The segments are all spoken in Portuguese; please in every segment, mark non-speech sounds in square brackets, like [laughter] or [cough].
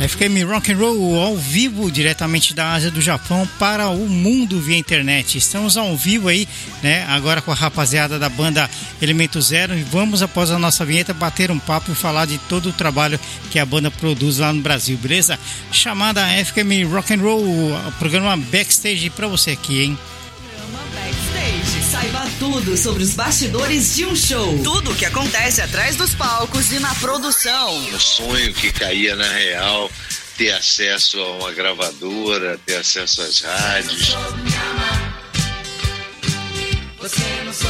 FM Rock and Roll ao vivo diretamente da Ásia do Japão para o mundo via internet. Estamos ao vivo aí, né? Agora com a rapaziada da banda Elemento Zero e vamos após a nossa vinheta bater um papo e falar de todo o trabalho que a banda produz lá no Brasil, beleza? Chamada FM Rock and Roll, programa backstage para você aqui, hein? Tudo sobre os bastidores de um show. Tudo o que acontece atrás dos palcos e na produção. Um sonho que caía na real, ter acesso a uma gravadora, ter acesso às rádios. Você não amar.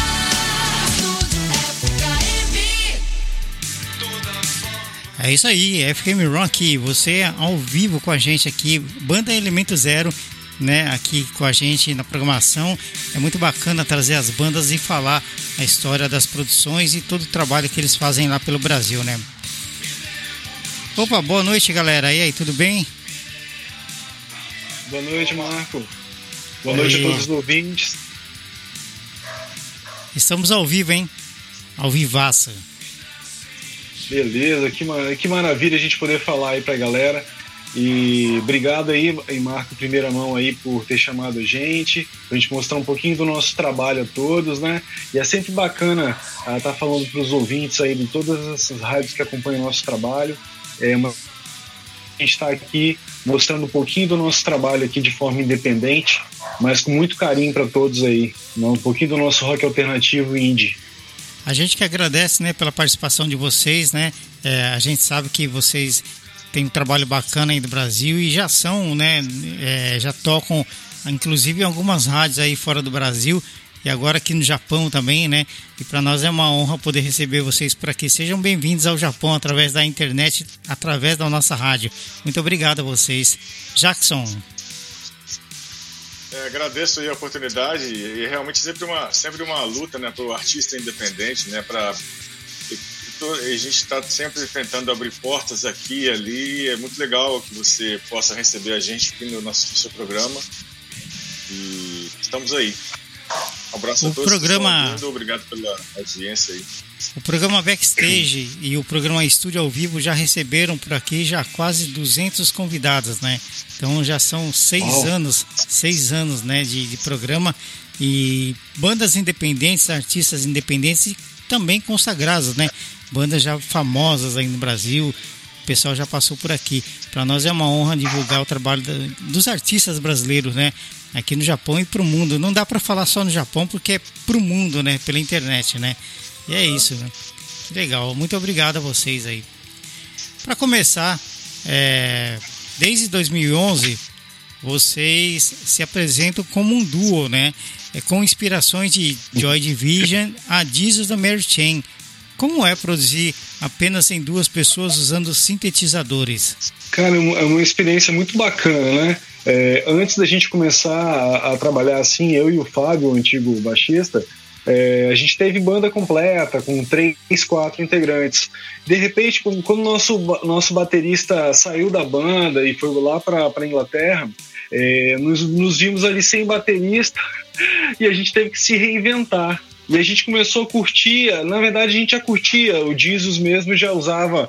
É isso aí, FM Rock, você ao vivo com a gente aqui, Banda Elemento Zero, né, aqui com a gente na programação. É muito bacana trazer as bandas e falar a história das produções e todo o trabalho que eles fazem lá pelo Brasil, né? Opa, boa noite, galera. E aí, tudo bem? Boa noite, Marco. Boa noite a todos os ouvintes. Estamos ao vivo, hein? Ao vivaça. Beleza, que, que maravilha a gente poder falar aí pra galera. E obrigado aí, Marco, primeira mão aí, por ter chamado a gente, pra gente mostrar um pouquinho do nosso trabalho a todos, né? E é sempre bacana estar uh, tá falando pros ouvintes aí de todas essas rádios que acompanham o nosso trabalho. É uma... A gente está aqui mostrando um pouquinho do nosso trabalho aqui de forma independente, mas com muito carinho para todos aí. Né? Um pouquinho do nosso rock alternativo indie. A gente que agradece, né, pela participação de vocês, né? É, a gente sabe que vocês têm um trabalho bacana aí do Brasil e já são, né? É, já tocam, inclusive em algumas rádios aí fora do Brasil e agora aqui no Japão também, né? E para nós é uma honra poder receber vocês por aqui. Sejam bem-vindos ao Japão através da internet, através da nossa rádio. Muito obrigado a vocês. Jackson. É, agradeço a oportunidade e realmente sempre uma sempre uma luta né para o artista independente né para a gente está sempre tentando abrir portas aqui e ali é muito legal que você possa receber a gente aqui no nosso seu programa. E estamos aí. Um abraço o a todos programa obrigado pela audiência aí o programa Backstage e o programa Estúdio ao Vivo já receberam por aqui já quase 200 convidados, né? Então já são seis oh. anos, seis anos, né, de, de, programa e bandas independentes, artistas independentes e também consagrados, né? Bandas já famosas aí no Brasil, o pessoal já passou por aqui. Para nós é uma honra divulgar o trabalho dos artistas brasileiros, né? Aqui no Japão e para o mundo. Não dá para falar só no Japão porque é para o mundo, né? Pela internet, né? E é isso, né? Legal, muito obrigado a vocês aí. Para começar, é, desde 2011 vocês se apresentam como um duo, né? É, com inspirações de Joy Division a Jesus da Mary Chain. Como é produzir apenas em duas pessoas usando sintetizadores? Cara, é uma experiência muito bacana, né? É, antes da gente começar a, a, trabalhar assim, eu e o Fábio, o antigo baixista, é, a gente teve banda completa, com três, quatro integrantes. De repente, quando o nosso, nosso baterista saiu da banda e foi lá para a Inglaterra, é, nos, nos vimos ali sem baterista [laughs] e a gente teve que se reinventar. E a gente começou a curtir, na verdade a gente já curtia, o Jesus mesmo já usava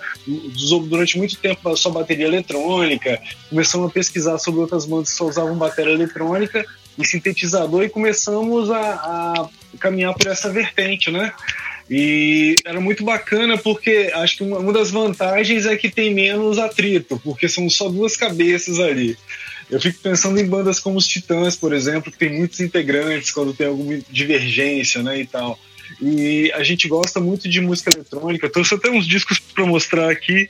durante muito tempo só bateria eletrônica, começamos a pesquisar sobre outras bandas que só usavam bateria eletrônica e sintetizador e começamos a, a caminhar por essa vertente, né? E era muito bacana porque acho que uma, das vantagens é que tem menos atrito, porque são só duas cabeças ali. Eu fico pensando em bandas como os Titãs, por exemplo, que tem muitos integrantes quando tem alguma divergência, né, e tal. E a gente gosta muito de música eletrônica. Trouxe até uns discos para mostrar aqui.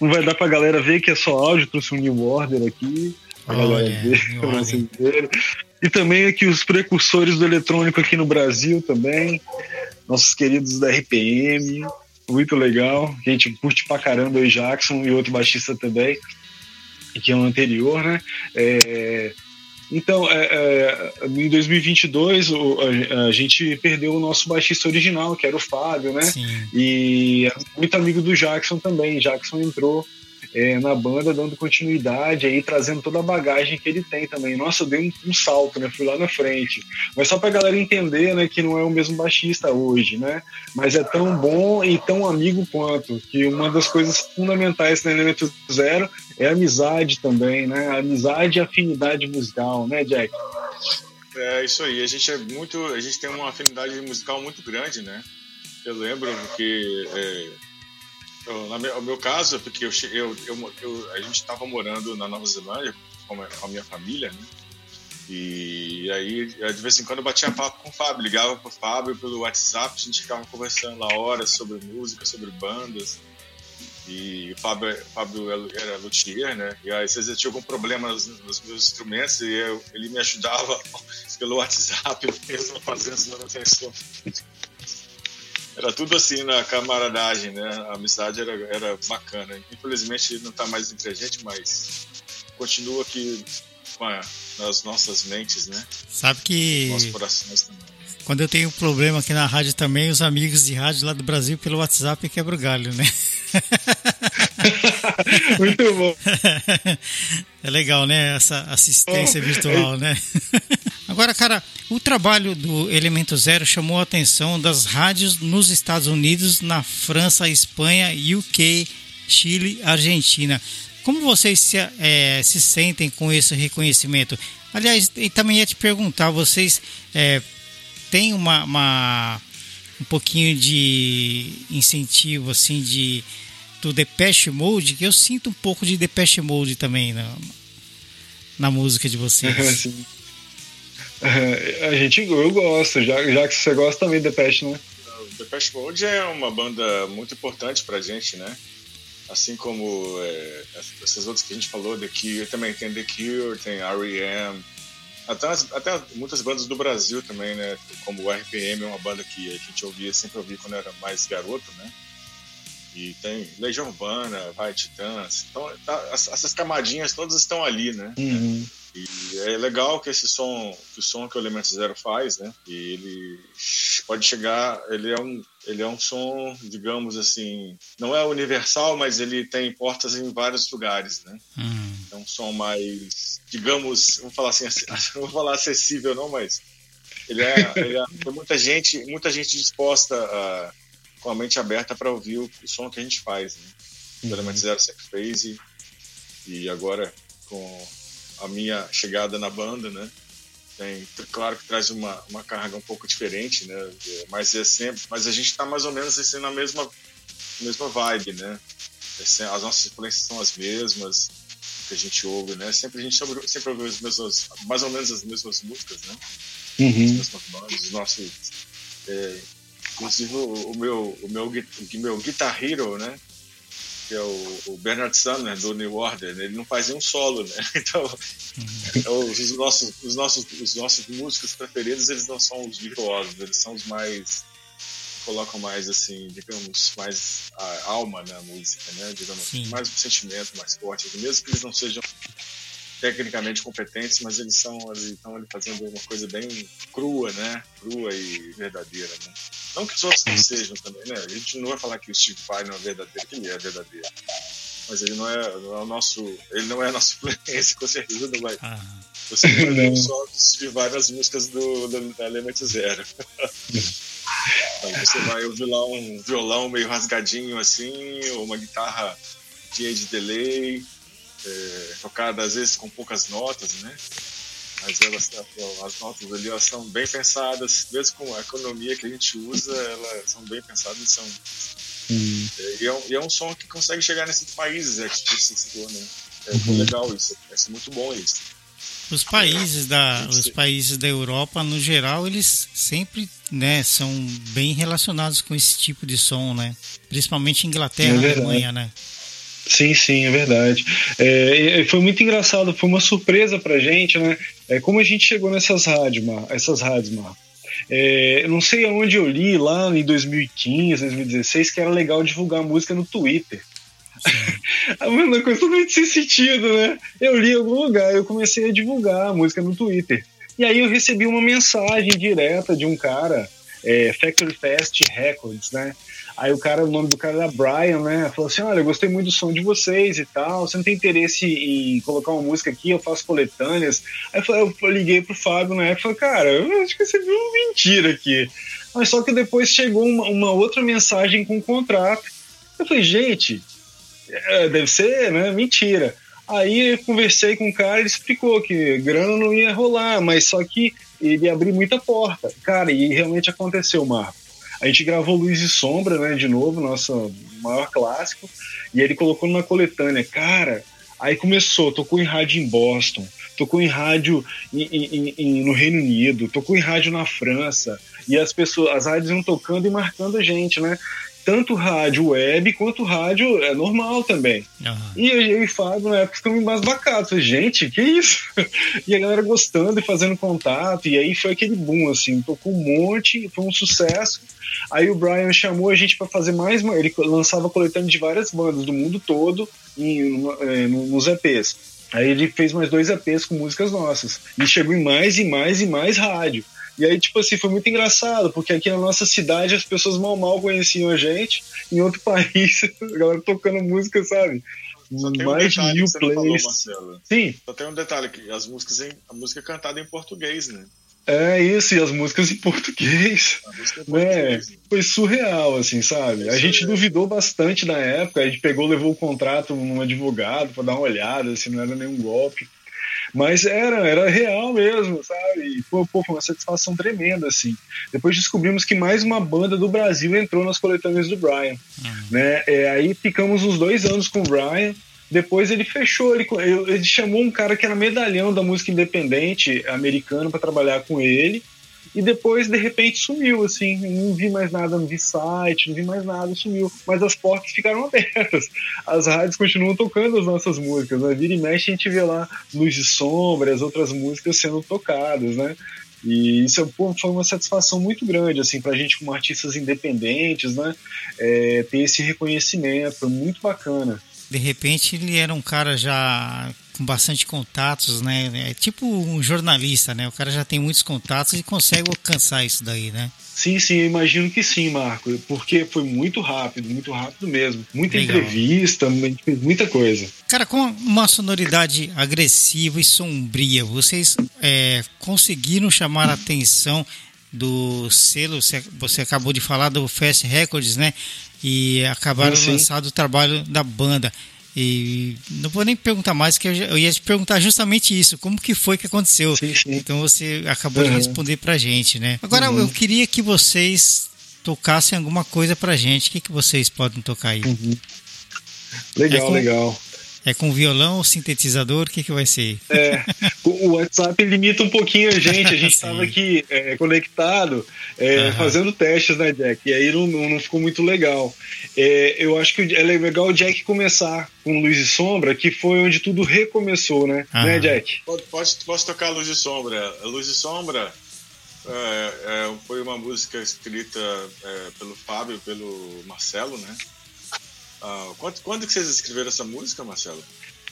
não vai dar pra galera ver que é só áudio, trouxe um New Order aqui. Pra galera ver, [laughs] E também aqui os precursores do eletrônico aqui no Brasil também. Nossos queridos da RPM. Muito legal. A gente curte pra caramba o Jackson e outro baixista também, que é o anterior, né? É, então, é, é, em 2022, o, a, a, gente perdeu o nosso baixista original, que era o Fábio, né? Sim. E é muito amigo do Jackson também. Jackson entrou é, na banda, dando continuidade, aí trazendo toda a bagagem que ele tem também. Nossa, eu dei um, um, salto, né? Fui lá na frente. Mas só pra galera entender, né, que não é o mesmo baixista hoje, né? Mas é tão bom e tão amigo quanto. Que uma das coisas fundamentais no Elemento Zero é amizade também, né? Amizade e afinidade musical, né, Jack? É isso aí. A gente é muito, a gente tem uma afinidade musical muito grande, né? Eu lembro que é, no meu caso, porque eu, eu, eu, eu a gente estava morando na Nova Zelândia com a, com a minha família, né? E aí, de vez em quando, eu batia papo com o Fábio, ligava pro Fábio pelo WhatsApp, a gente ficava conversando lá horas sobre música, sobre bandas. E o Fábio, o Fábio era luthier, né? E aí, às vezes eu tinha algum problema nos, nos meus instrumentos e eu, ele me ajudava [laughs] pelo WhatsApp, mesmo fazendo as manutenções era tudo assim na camaradagem, né? A amizade era, era bacana. Infelizmente não está mais entre a gente, mas continua aqui nas nossas mentes, né? Sabe que. Nos corações também. Quando eu tenho problema aqui na rádio também, os amigos de rádio lá do Brasil pelo WhatsApp quebra o galho, né? [laughs] Muito bom. [laughs] É legal, né? Essa assistência virtual, né? [laughs] Agora, cara, o trabalho do Elemento Zero chamou a atenção das rádios nos Estados Unidos, na França, Espanha, UK, Chile, Argentina. Como vocês se, é, se sentem com esse reconhecimento? Aliás, e também ia te perguntar, vocês é, têm uma, uma, um pouquinho de incentivo, assim, de do Depeche Mode, que eu sinto um pouco de Depeche Mode também na, na música de vocês. [laughs] a gente, eu gosto, já, já que você gosta também de Depeche, né? O Depeche Mode é uma banda muito importante pra gente, né? Assim como é, essas outras que a gente falou, The Cure, também tem The Cure, tem R.E.M., até, até muitas bandas do Brasil também, né? Como o RPM é uma banda que a gente ouvia, sempre ouvia quando era mais garoto, né? E tem Legião Urbana, Vai Titãs. Então, tá, essas camadinhas todas estão ali, né? Uhum. E é legal que esse som, que o som que o Elemento Zero faz, né? E ele pode chegar, ele é um, ele é um som, digamos assim, não é universal, mas ele tem portas em vários lugares, né? Uhum. É um som mais, digamos, vou falar assim, [laughs] não vou falar acessível não, mas ele é, ele é muita gente, muita gente disposta a, com a mente aberta para ouvir o, o, som que a gente faz, né? O uhum. Elemento Zero sempre fez e, e agora com a minha chegada na banda, né? Tem, claro que traz uma, uma carga um pouco diferente, né? Mas é sempre, mas a gente está mais ou menos assim na mesma mesma vibe, né? É as nossas influências são as mesmas que a gente ouve, né? Sempre a gente sempre, sempre ouve as mesmas, mais ou menos as mesmas músicas, né? Uhum. As mesmas bandas, os nossos, é, inclusive o, o, meu o meu o meu Guitar Hero, né? Que é o, o Bernard Sumner do New Order, né? ele não faz nenhum solo, né? [laughs] Então, uhum. os nossos, os nossos, os nossos músicos preferidos, eles não são os virtuosos, eles são os mais colocam mais assim, digamos, mais a alma na música, né? Digamos, Sim. mais um sentimento mais forte, mesmo que eles não sejam tecnicamente competentes, mas eles são eles estão ali fazendo uma coisa bem crua, né? Crua e verdadeira, né? Não que os outros não sejam também, né? A gente não vai falar que o Steve Vai não é verdadeiro, que ele é verdadeiro. Mas ele não é, não é o nosso. Ele não é a nossa influência, com certeza não vai. Ah. Você [laughs] não só Steve Vai nas músicas do, do, da Element Zero. Aí [laughs] você vai ouvir lá um violão meio rasgadinho assim, ou uma guitarra cheia de delay, é, tocada às vezes com poucas notas, né? mas elas, as notas ali elas são bem pensadas, mesmo com a economia que a gente usa, elas são bem pensadas e são. Hum. E, é um, e, é um, som que consegue chegar nesses países, é, que você citou, né? É uhum. legal isso, é muito bom isso. Os países da, os países da Europa, no geral, eles sempre né, são bem relacionados com esse tipo de som, né? Principalmente Inglaterra e é Alemanha, né? Sim, sim, é verdade. É, foi muito engraçado, foi uma surpresa pra gente, né? É, como a gente chegou nessas rádios, Mar, essas rádios, Mar. É, não sei aonde eu li lá em 2015, 2016, que era legal divulgar música no Twitter. [laughs] a mesma coisa totalmente sem sentido, né? Eu li em algum lugar, eu comecei a divulgar a música no Twitter. E aí eu recebi uma mensagem direta de um cara, é, Factory Fest Records, né? Aí o cara, o nome do cara era Brian, né? Falou assim: olha, eu gostei muito do som de vocês e tal. Você não tem interesse em colocar uma música aqui? Eu faço coletâneas. Aí eu, falei, eu liguei pro Fábio na época e cara, eu acho que você viu uma mentira aqui. Mas só que depois chegou uma, uma outra mensagem com um contrato. Eu falei, gente, é, deve ser, né? Mentira. Aí eu conversei com o cara, ele explicou que grana não ia rolar, mas só que ele abriu muita porta. Cara, e realmente aconteceu, Marco. A gente gravou Luz e Sombra, né, de novo, nosso maior clássico, e ele colocou numa coletânea. Cara, aí começou, tocou em rádio em Boston, tocou em rádio em, em, em, no Reino Unido, tocou em rádio na França, e as pessoas, as rádios iam tocando e marcando a gente, né? Tanto rádio web quanto rádio é normal também. Uhum. E eu e Fábio na época ficamos embasbacados. Gente, que isso? [laughs] E a galera gostando e fazendo contato. E aí foi aquele boom, assim, tocou um monte, foi um sucesso. Aí o Brian chamou a gente para fazer mais uma. Ele lançava coletânea de várias bandas do mundo todo em, é, nos EPs. Aí ele fez mais dois EPs com músicas nossas. E chegou em mais e mais e mais rádio. E aí, tipo assim, foi muito engraçado, porque aqui na nossa cidade as pessoas mal mal conheciam a gente, em outro [laughs] país, a galera tocando música, sabe? Só tem mais um de mil plays. Falou, Sim. Só tem um detalhe que as músicas em, a música é cantada em português, né? É isso, e as músicas em português. É [laughs] né? Foi surreal, assim, sabe? a gente duvidou bastante na época, a gente pegou, levou o contrato num advogado para dar uma olhada, se assim, não era nenhum golpe. Mas era, era real mesmo, sabe? E, pô, pô, foi uma satisfação tremenda, assim. Depois descobrimos que mais uma banda do Brasil entrou nas coletâneas do Brian. Uhum. Né? É, aí ficamos uns dois anos com o Brian. Depois ele fechou, ele, ele chamou um cara que era medalhão da música independente americano para trabalhar com ele e depois de repente sumiu, assim, não vi mais nada, não vi site, não vi mais nada, sumiu. Mas as portas ficaram [laughs] abertas. As rádios continuam tocando as nossas músicas, né? Vira e mexe a gente vê lá Luz e Sombra, as outras músicas sendo tocadas, né? E isso pô, foi uma satisfação muito grande, assim, pra gente como artistas independentes, né? É, ter esse reconhecimento, muito bacana. De repente ele era um cara já com bastante contatos, né? É tipo um jornalista, né? O cara já tem muitos contatos e consegue alcançar isso daí, né? Sim, sim, eu imagino que sim, Marco, porque foi muito rápido, muito rápido mesmo. Muita Legal. entrevista, muita coisa. Cara, com uma sonoridade agressiva e sombria, vocês é, conseguiram chamar a atenção do selo, você acabou de falar do Fast Records, né? E acabaram lançando o trabalho da banda. E não vou nem perguntar mais, que eu, ia te perguntar justamente isso, como que foi que aconteceu. Sim, sim. Então você acabou uhum. de responder pra gente, né? Agora uhum. eu queria que vocês tocassem alguma coisa pra gente. O que, que vocês podem tocar aí? Uhum. Legal, é com, legal. É com violão ou sintetizador? O que, que vai ser? É, o WhatsApp limita um pouquinho a gente. A gente [laughs] estava aqui é, conectado, é, uhum. fazendo testes, né, Jack? E aí não, não ficou muito legal. É, eu acho que é legal o Jack começar com Luz e Sombra, que foi onde tudo recomeçou, né? Uhum. Né, Jack? Pode, pode, posso tocar Luz e Sombra. Luz e Sombra é, é, foi uma música escrita é, pelo Fábio e pelo Marcelo, né? Ah, quando, quando que vocês escreveram essa música, Marcelo?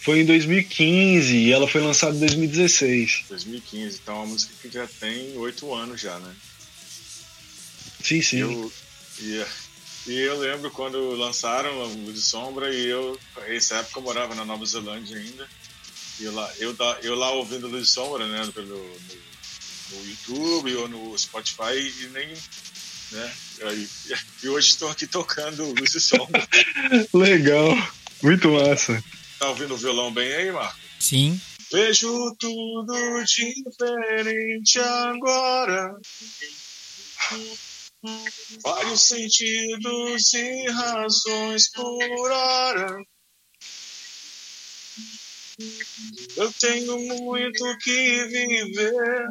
Foi em 2015 e ela foi lançada em 2016. 2015, então é uma música que já tem oito anos já, né? Sim, sim. Eu, e, e eu lembro quando lançaram a Luz de Sombra e eu, nessa época eu morava na Nova Zelândia ainda. E eu lá, eu, eu lá ouvindo Luz de Sombra, né, pelo, no, no YouTube ou no Spotify e nem né? E, e hoje estou aqui tocando Luz e Sombra. [laughs] Legal, muito massa. Tá ouvindo o violão bem aí, Marco? Sim. Vejo tudo diferente agora. Vários sentidos e razões por hora. Eu tenho muito que viver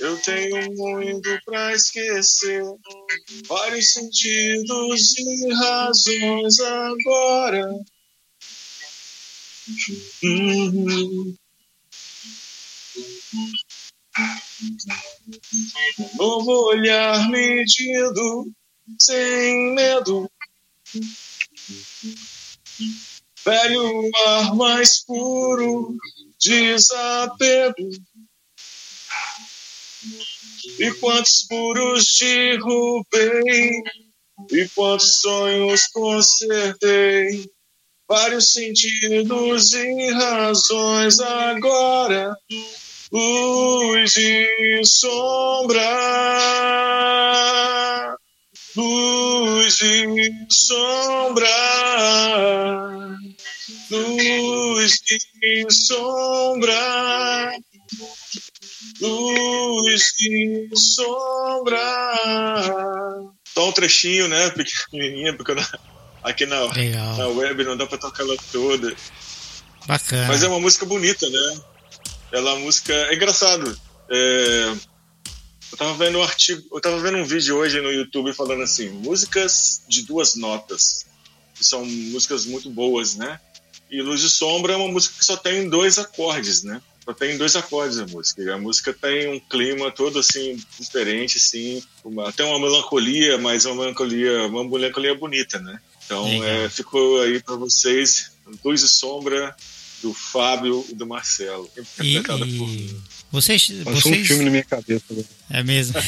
eu tenho muito pra esquecer, vários sentidos e razões agora. Novo olhar medido, sem medo. Velho ar mais puro, desapego. E quantos puros derrubei, e quantos sonhos consertei. Vários sentidos e razões agora, luz e sombra, luz e sombra, luz e sombra, luz e sombra. Só um trechinho, né, pequenininha, porque na, aqui na, na web não dá pra tocar ela toda. Bacana. Mas é uma música bonita, né? Ela é uma música. É engraçado. É... Eu tava vendo um artigo, eu tava vendo um vídeo hoje no YouTube falando assim, músicas de duas notas, que são músicas muito boas, né? E Luz e Sombra é uma música que só tem dois acordes, né? Só tem dois acordes a música. E a música tem um clima todo assim diferente, assim, uma, tem uma melancolia, mas uma melancolia, uma melancolia bonita, né? Então é, ficou aí para vocês Luz e Sombra do Fábio e do Marcelo. E, e... Vocês, Passou vocês... um filme na minha cabeça. Né? É mesmo. [laughs]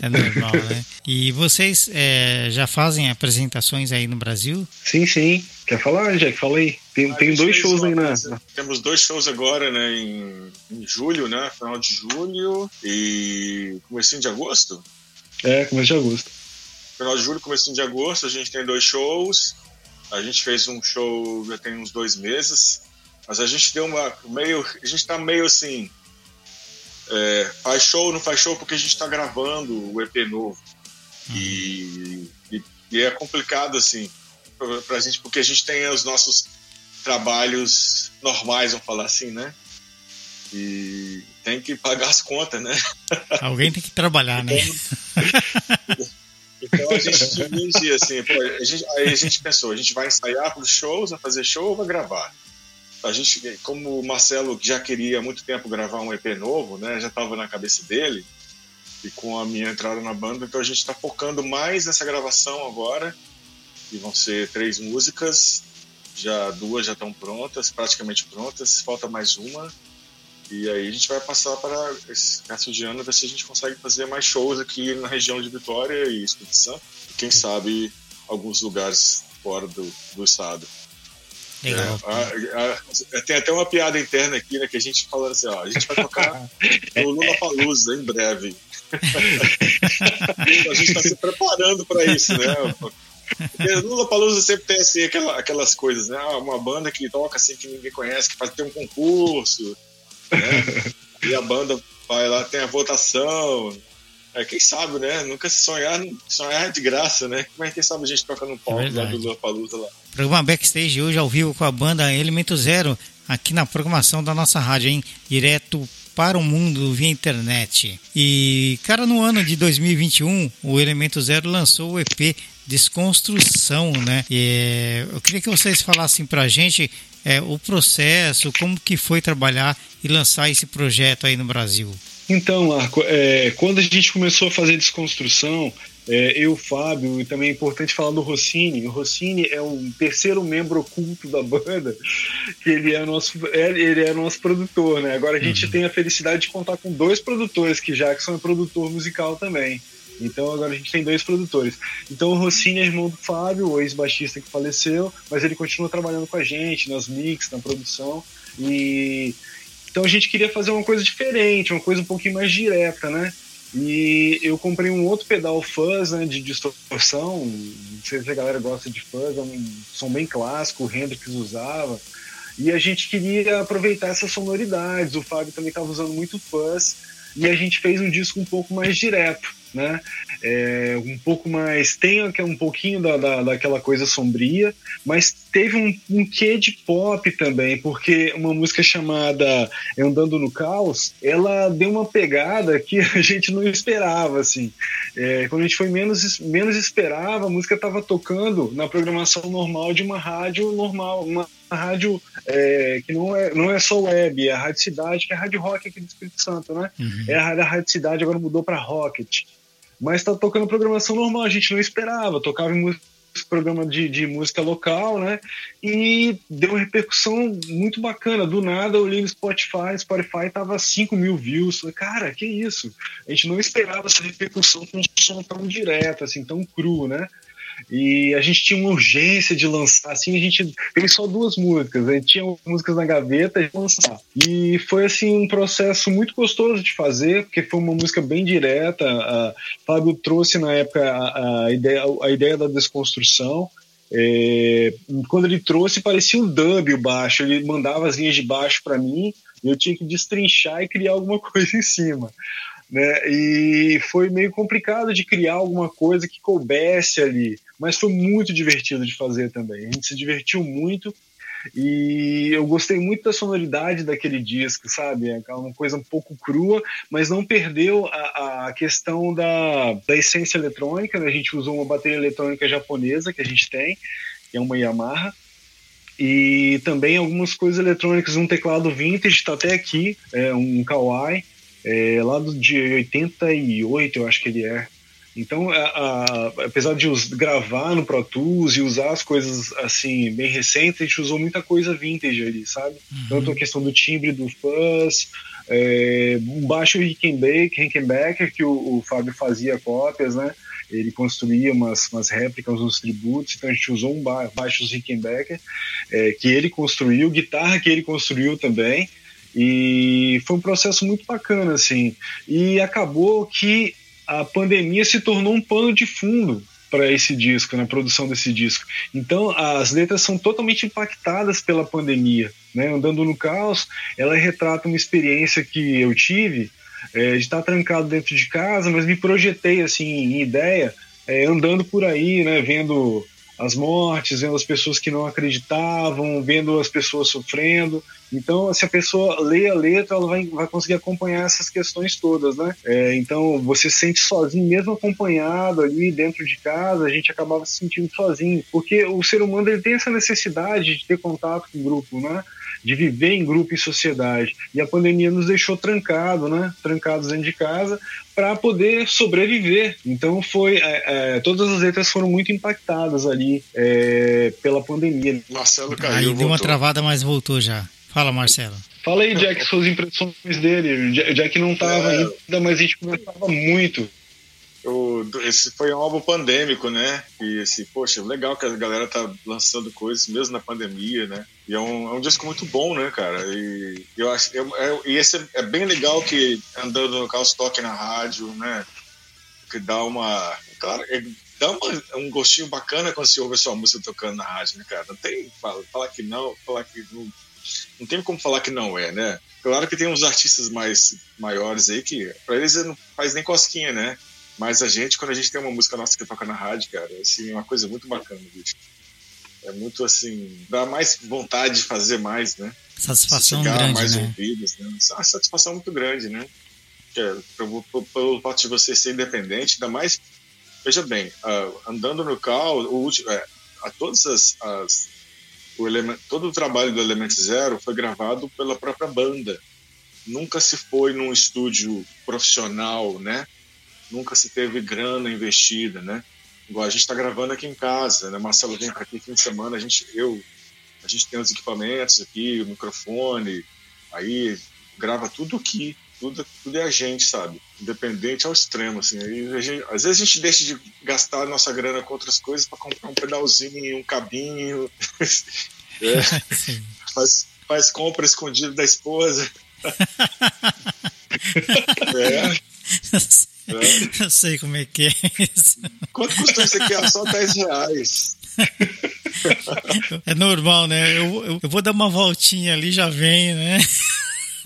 é normal, né? E vocês é, já fazem apresentações aí no Brasil? Sim, sim. Quer falar, Jack? Fala aí. Tem, tem dois shows aí na. Temos dois shows agora, né? Em, em julho, né? Final de julho e comecinho de agosto. É, começo de agosto. Final de julho, comecinho de agosto, a gente tem dois shows. A gente fez um show já tem uns dois meses, mas a gente deu uma meio, a gente tá meio assim, é, faz show, não faz show porque a gente está gravando o EP novo e, e, e, é complicado assim para a gente porque a gente tem os nossos trabalhos normais, vamos falar assim, né? E tem que pagar as contas, né? [laughs] Alguém tem que trabalhar, né? Então a gente divide assim, pô, a gente, aí a gente pensou, a gente vai ensaiar para os shows, vai fazer show ou vai gravar? A gente, como o Marcelo já queria há muito tempo gravar um EP novo, né, já estava na cabeça dele, e com a minha entrada na banda, então a gente está focando mais nessa gravação agora, e vão ser três músicas, já duas já estão prontas, praticamente prontas, falta mais uma, e aí a gente vai passar para esse resto de ano ver se a gente consegue fazer mais shows aqui na região de Vitória e Espírito Santo. E quem sabe alguns lugares fora do, do estado. Legal. É, a, a, tem até uma piada interna aqui, né? Que a gente falando assim, ó, a gente vai tocar no Lula Palusa em breve. [laughs] a gente está se preparando para isso, né? Porque Lula Palusa sempre tem assim, aquela, aquelas coisas, né? Ah, uma banda que toca assim que ninguém conhece, que faz ter um concurso, né? [laughs] e a banda vai lá, tem a votação. É, quem sabe, né? Nunca se sonhar, sonhar é de graça, né? Mas quem sabe a gente toca no palco é lá do Lollapalooza lá. Programa Backstage hoje ao vivo com a banda Elemento Zero, aqui na programação da nossa rádio, hein? Direto para o mundo via internet. E, cara, no ano de 2021, o Elemento Zero lançou o EP Desconstrução, né? E, eu queria que vocês falassem pra gente é, o processo, como que foi trabalhar e lançar esse projeto aí no Brasil? Então, Marco, é, quando a gente começou a fazer desconstrução, é, eu, Fábio, e também é importante falar do Rossini. O Rossini é um terceiro membro oculto da banda, que ele é nosso, é, ele é nosso produtor, né? Agora a gente uhum. tem a felicidade de contar com dois produtores, que Jackson é produtor musical também. Então agora a gente tem dois produtores. Então o Rossini é irmão do Fábio, o ex-baixista que faleceu, mas ele continua trabalhando com a gente nas mix, na produção. E então a gente queria fazer uma coisa diferente, uma coisa um pouquinho mais direta, né? E eu comprei um outro pedal fuzz né, de distorção. Não sei se a galera gosta de fuzz, é um som bem clássico, o Hendrix usava. E a gente queria aproveitar essas sonoridades. O Fábio também estava usando muito fuzz. E a gente fez um disco um pouco mais direto né? É, um pouco mais. Tem um pouquinho da, da, daquela coisa sombria, mas teve um, um quê de pop também, porque uma música chamada Andando no Caos, ela deu uma pegada que [laughs] a gente não esperava, assim. É, quando a gente foi menos, menos esperava, a música estava tocando na programação normal de uma rádio normal, uma rádio é, que não é, não é só web, é a Rádio Cidade, que é a Rádio Rock aqui do Espírito Santo, né? Uhum. É a, a Rádio Cidade, agora mudou para Rocket. Mas tá tocando programação normal, a gente não esperava, tocava em música programa de, de, música local, né? E deu uma repercussão muito bacana. Do nada eu olhei no Spotify, Spotify tava 5 mil views. Cara, que isso? A gente não esperava essa repercussão com um som tão direto, assim, tão cru, né? E a gente tinha uma urgência de lançar, assim, a gente fez só duas músicas, a gente tinha músicas na gaveta e lançar. E foi, assim, um processo muito gostoso de fazer, porque foi uma música bem direta. A Fábio trouxe na época a, a ideia, a ideia da desconstrução. É, quando ele trouxe, parecia um dub o baixo, ele mandava as linhas de baixo para mim, e eu tinha que destrinchar e criar alguma [laughs] coisa em cima né? E foi meio complicado de criar alguma coisa que coubesse ali, mas foi muito divertido de fazer também. A gente se divertiu muito e eu gostei muito da sonoridade daquele disco, sabe? É uma coisa um pouco crua, mas não perdeu a, a questão da, da essência eletrônica. Né? A gente usou uma bateria eletrônica japonesa que a gente tem, que é uma Yamaha e também algumas coisas eletrônicas, um teclado vintage, está até aqui, é um Kawai, é, lá de 88, eu acho que ele é. Então, a, a, apesar de gravar no Pro Tools e usar as coisas assim bem recentes, a gente usou muita coisa vintage ali, sabe? Uhum. Tanto a questão do timbre do fuzz, é, um baixo Rickenbacker, que o, o Fábio fazia cópias, né? Ele construía umas, umas réplicas, uns tributos, então a gente usou um ba baixo Rickenbacker é, que ele construiu, guitarra que ele construiu também. E foi um processo muito bacana, assim. E acabou que a pandemia se tornou um pano de fundo para esse disco, na produção desse disco. Então, as letras são totalmente impactadas pela pandemia. Né? Andando no Caos, ela retrata uma experiência que eu tive é, de estar trancado dentro de casa, mas me projetei assim em ideia, é, andando por aí, né, vendo as mortes, vendo as pessoas que não acreditavam, vendo as pessoas sofrendo. Então, se a pessoa lê a letra, ela vai, vai conseguir acompanhar essas questões todas, né? É, então, você se sente sozinho, mesmo acompanhado ali dentro de casa, a gente acabava se sentindo sozinho, porque o ser humano ele tem essa necessidade de ter contato com o grupo, né? De viver em grupo e sociedade. E a pandemia nos deixou trancado, né? Trancados dentro de casa para poder sobreviver. Então foi é, é, todas as letras foram muito impactadas ali é, pela pandemia. Marcelo caiu. Aí deu voltou. uma travada, mas voltou já. Fala, Marcelo. Fala aí, Jack, suas impressões dele. O Jack não estava é. ainda, mas a gente conversava muito o, esse foi um álbum pandêmico, né? E assim, poxa, legal que a galera tá lançando coisas mesmo na pandemia, né? E é um, é um disco muito bom, né, cara? E eu acho, eu, eu, e esse é, é, bem legal que andando no carro toque na rádio, né? Que dá uma, claro, é, dá uma, um gostinho bacana quando você ouve a sua música tocando na rádio, né, cara? Não tem falar que não, falar que não, não tem como falar que não é, né? Claro que tem uns artistas mais maiores aí que para eles não faz nem cosquinha, né? Mas a gente, quando a gente tem uma música nossa que toca na rádio, cara, assim, é uma coisa muito bacana, bicho. É muito assim, dá mais vontade de fazer mais, né? Satisfação grande, mais né? ouvidos, né? Uma satisfação muito grande, né? É, pelo fato de você ser independente, ainda mais. Veja bem, uh, andando no carro, o último, é, a todas as, as o element, todo o trabalho do Element Zero foi gravado pela própria banda. Nunca se foi num estúdio profissional, né? Nunca se teve grana investida, né? Igual a gente está gravando aqui em casa, né? Marcelo vem para aqui fim de semana, a gente, eu, a gente tem os equipamentos aqui, o microfone, aí grava tudo aqui, tudo, tudo é a gente, sabe? Independente ao extremo, assim. Aí gente, às vezes a gente deixa de gastar nossa grana com outras coisas para comprar um pedalzinho, um cabinho, [laughs] é, faz, faz compra escondida da esposa. [laughs] é. É. Eu sei como é que é isso. Quanto custou isso aqui? É só 10 reais. É normal, né? Eu, eu, eu, vou dar uma voltinha ali, já vem, né?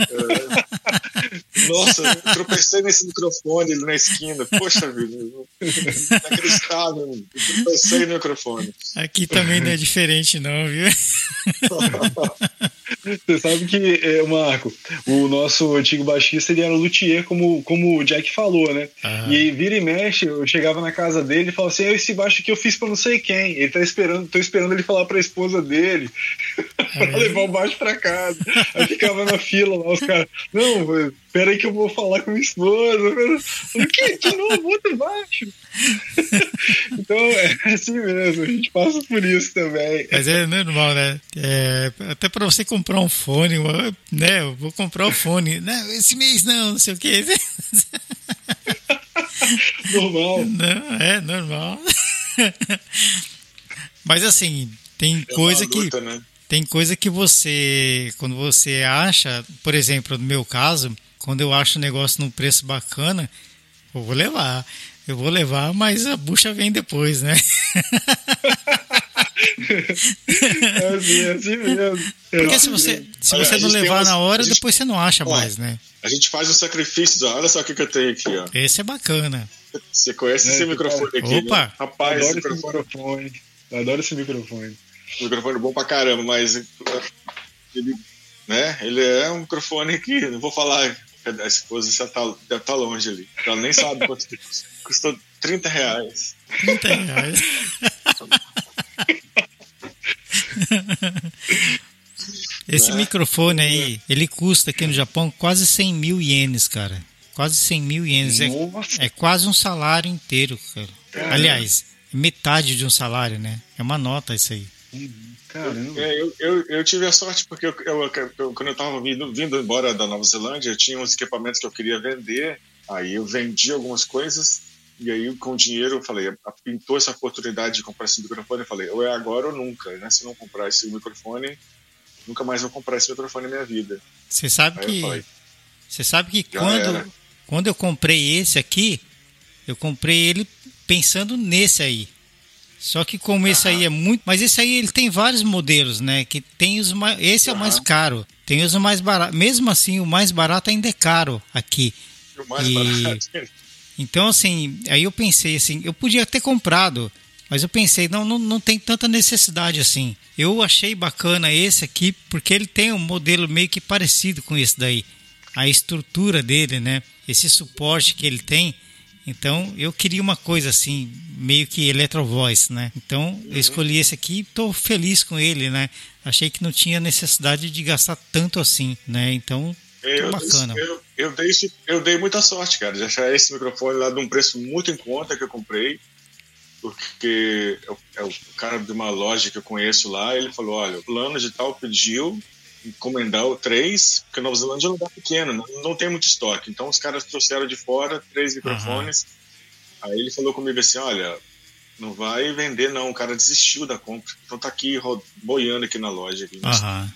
É. Nossa, tropecei nesse microfone ali na esquina. Poxa vida, inacreditável. Tropecei no microfone. Aqui também não é diferente, não, viu? [laughs] Você sabe que, é, Marco, o nosso antigo baixista ele era luthier, como, como o Jack falou, né? Aham. E vira e mexe, eu chegava na casa dele e falava assim: "Ah, esse baixo aqui eu fiz pra não sei quem. Ele tá esperando, tô esperando ele falar pra esposa dele [laughs] pra levar o baixo pra casa. Aí ficava na fila lá, os caras, não, pera aí que eu vou falar com minha esposa. O que? De novo, outro baixo. [laughs] então é assim mesmo, a gente passa por isso também. Mas é normal, né? É, até para você comprar um fone, né? Eu vou comprar o fone. [laughs] Não, esse mês não, não sei o quê. [laughs] Normal. Não, é normal. [laughs] Mas assim, tem É coisa uma que luta, né? tem coisa que você, quando você acha, por exemplo, no meu caso, quando eu acho um negócio num preço bacana, eu vou levar. Eu vou levar, mas a bucha vem depois, né? É assim, é assim mesmo. Porque se você, se Olha, você não levar umas- na hora, gente- depois você não acha Ó, mais, né? A gente faz os sacrifícios, ó. olha só o que, que eu tenho aqui, ó. Esse é bacana. Você conhece É, esse microfone aqui? Opa! Né? Rapaz, Adoro esse microfone, microfone. Adoro esse microfone. microfone bom pra caramba, mas ele, né, ele é um microfone que, não vou falar, a esposa já tá, deve estar longe ali. Ela nem sabe quanto custa. Custou 30 reais. 30 reais. Esse Né? microfone aí, ele custa aqui no Japão quase 100 mil ienes, cara. Quase 100 mil ienes. É, é quase um salário inteiro, cara. Caramba. Aliás, metade de um salário, né? É uma nota isso aí. Caramba. É, eu, eu, eu tive a sorte porque eu, eu- eu- quando eu estava vindo, vindo embora da Nova Zelândia, eu tinha uns equipamentos que eu queria vender. Aí eu vendi algumas coisas e aí com o dinheiro eu falei, pintou essa oportunidade de comprar esse microfone. Eu falei, ou é agora ou nunca, né? Se eu não comprar esse microfone, nunca mais vou comprar esse microfone na minha vida. Você sabe Aí que você sabe que quando era. quando eu comprei esse aqui, eu comprei ele pensando nesse aí. Só que como esse aí é muito, mas esse aí ele tem vários modelos, né? Que tem os mais, esse é o mais Aham. caro, tem os mais baratos. Mesmo assim, o mais barato ainda é caro aqui. o mais E- barato. Então, assim, aí eu pensei assim, eu podia ter comprado, mas eu pensei, não, não, não tem tanta necessidade assim. Eu achei bacana esse aqui, porque ele tem um modelo meio que parecido com esse daí. A estrutura dele, né? Esse suporte que ele tem. Então, eu queria uma coisa assim, meio que Electro Voice, né? Então, eu escolhi esse aqui e tô feliz com ele, né? Achei que não tinha necessidade de gastar tanto assim, né? Então, Eu, bacana. Eu, eu, dei, eu dei muita sorte, cara, de achar esse microfone lá de um preço muito em conta que eu comprei. Porque é o, cara de uma loja que eu conheço lá, ele falou: olha, o plano de tal pediu encomendar o três, porque Nova Zelândia é um lugar pequeno, não, não tem muito estoque. Então os caras trouxeram de fora três microfones. Aí ele falou comigo assim: olha, não vai vender não, o cara desistiu da compra. Então tá aqui boiando aqui na loja. Aqui, aham,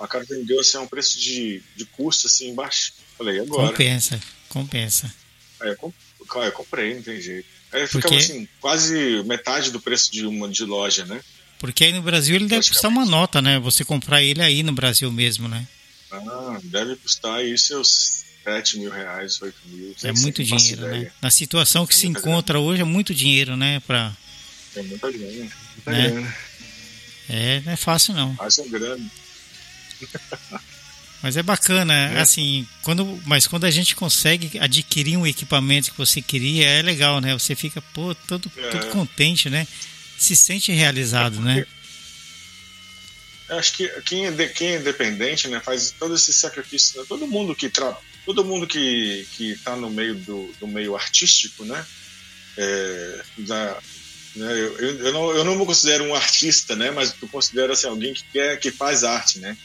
a cara vendeu assim a um preço de, de custo assim baixo. Falei, agora? compensa, compensa. Aí eu, comp- cara, eu comprei, não tem jeito. Aí ficava Porque- assim, quase metade do preço de uma de loja, né? Porque aí no Brasil ele deve custar uma nota, né? Você comprar ele aí no Brasil mesmo, né? Ah, deve custar aí seus 7 mil reais, 8 mil. É muito dinheiro, ideia. né? Na situação que É se encontra hoje é muito dinheiro, né? Pra... É muita grana. Né? grana. É, não é fácil não. Haja grana. Mas é bacana, assim, quando, mas quando a gente consegue adquirir um equipamento que você queria, é legal, né? Você fica, pô, todo, É. todo contente, né? Se sente realizado, né? Eu acho que quem é, quem é independente, né, faz todo esse sacrifício. Né? Todo mundo que tra... todo mundo que que está no meio do, do meio artístico, né, é, da, né eu, eu, eu não eu não me considero um artista, né, mas eu considero assim alguém que quer que faz arte, né.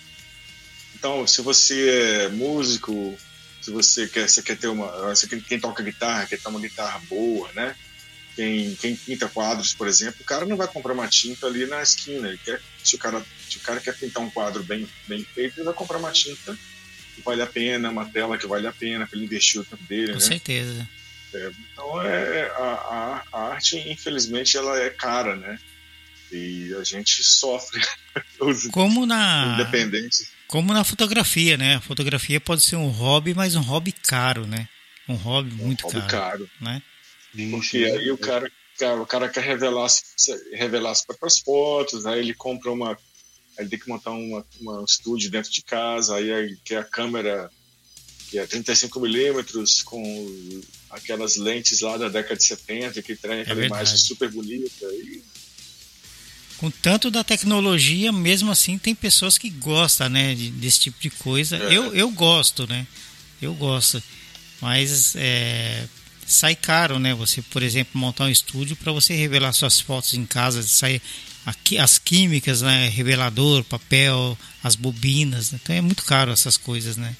Então, se você é músico, se você quer você quer ter uma, você quem toca guitarra quer ter uma guitarra boa, né. Quem, quem pinta quadros, por exemplo, o cara não vai comprar uma tinta ali na esquina. Ele quer, se, o cara, se o cara quer pintar um quadro bem, bem feito, ele vai comprar uma tinta que vale a pena, uma tela que vale a pena para ele investir o tempo dele, Com né? certeza. Então, é, a, a, a arte, infelizmente, ela é cara, né? E a gente sofre, [laughs] Como na, independentes. Como na fotografia, né? A fotografia pode ser um hobby, mas um hobby caro, né? Um hobby muito um hobby caro, caro. né? Porque aí o cara, o cara quer revelar, revelar as próprias fotos, aí ele compra uma. Ele tem que montar uma, uma, um estúdio dentro de casa, aí ele quer a câmera que é 35mm com aquelas lentes lá da década de 70 que traz aquela verdade. imagem super bonita. E Com tanto da tecnologia, mesmo assim, tem pessoas que gostam, né, de- desse tipo de coisa. É. Eu, eu gosto, né? Eu gosto. Mas é, sai caro, né? Você, por exemplo, montar um estúdio para você revelar suas fotos em casa, sai aqui as químicas, né? Revelador, papel, as bobinas. né? Então é muito caro essas coisas, né?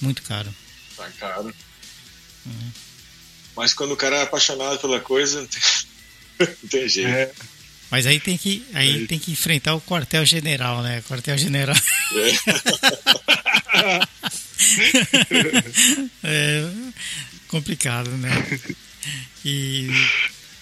Muito caro. tá caro. Uhum. Mas quando o cara é apaixonado pela coisa, não [laughs] tem, não tem jeito. É, Mas aí tem que, aí tem que enfrentar o quartel-general, né? Quartel-general. [laughs] é complicado, né? E,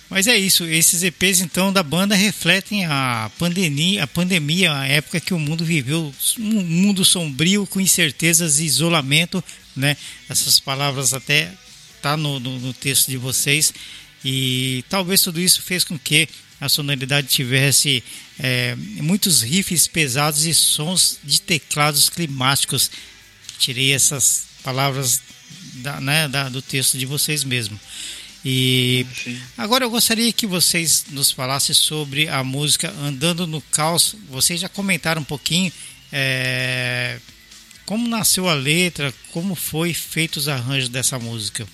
mas é isso. Esses EPs então da banda refletem a pandemia, a pandemia, a época que o mundo viveu, um mundo sombrio com incertezas e isolamento, né? Essas palavras até tá no, no, no texto de vocês e talvez tudo isso fez com que a sonoridade tivesse é, muitos riffs pesados e sons de teclados climáticos. Tirei essas palavras da, né, da- do texto de vocês mesmo. E agora eu gostaria que vocês nos falassem sobre a música Andando no Caos. Vocês já comentaram um pouquinho é, como nasceu a letra, como foi feito os arranjos dessa música.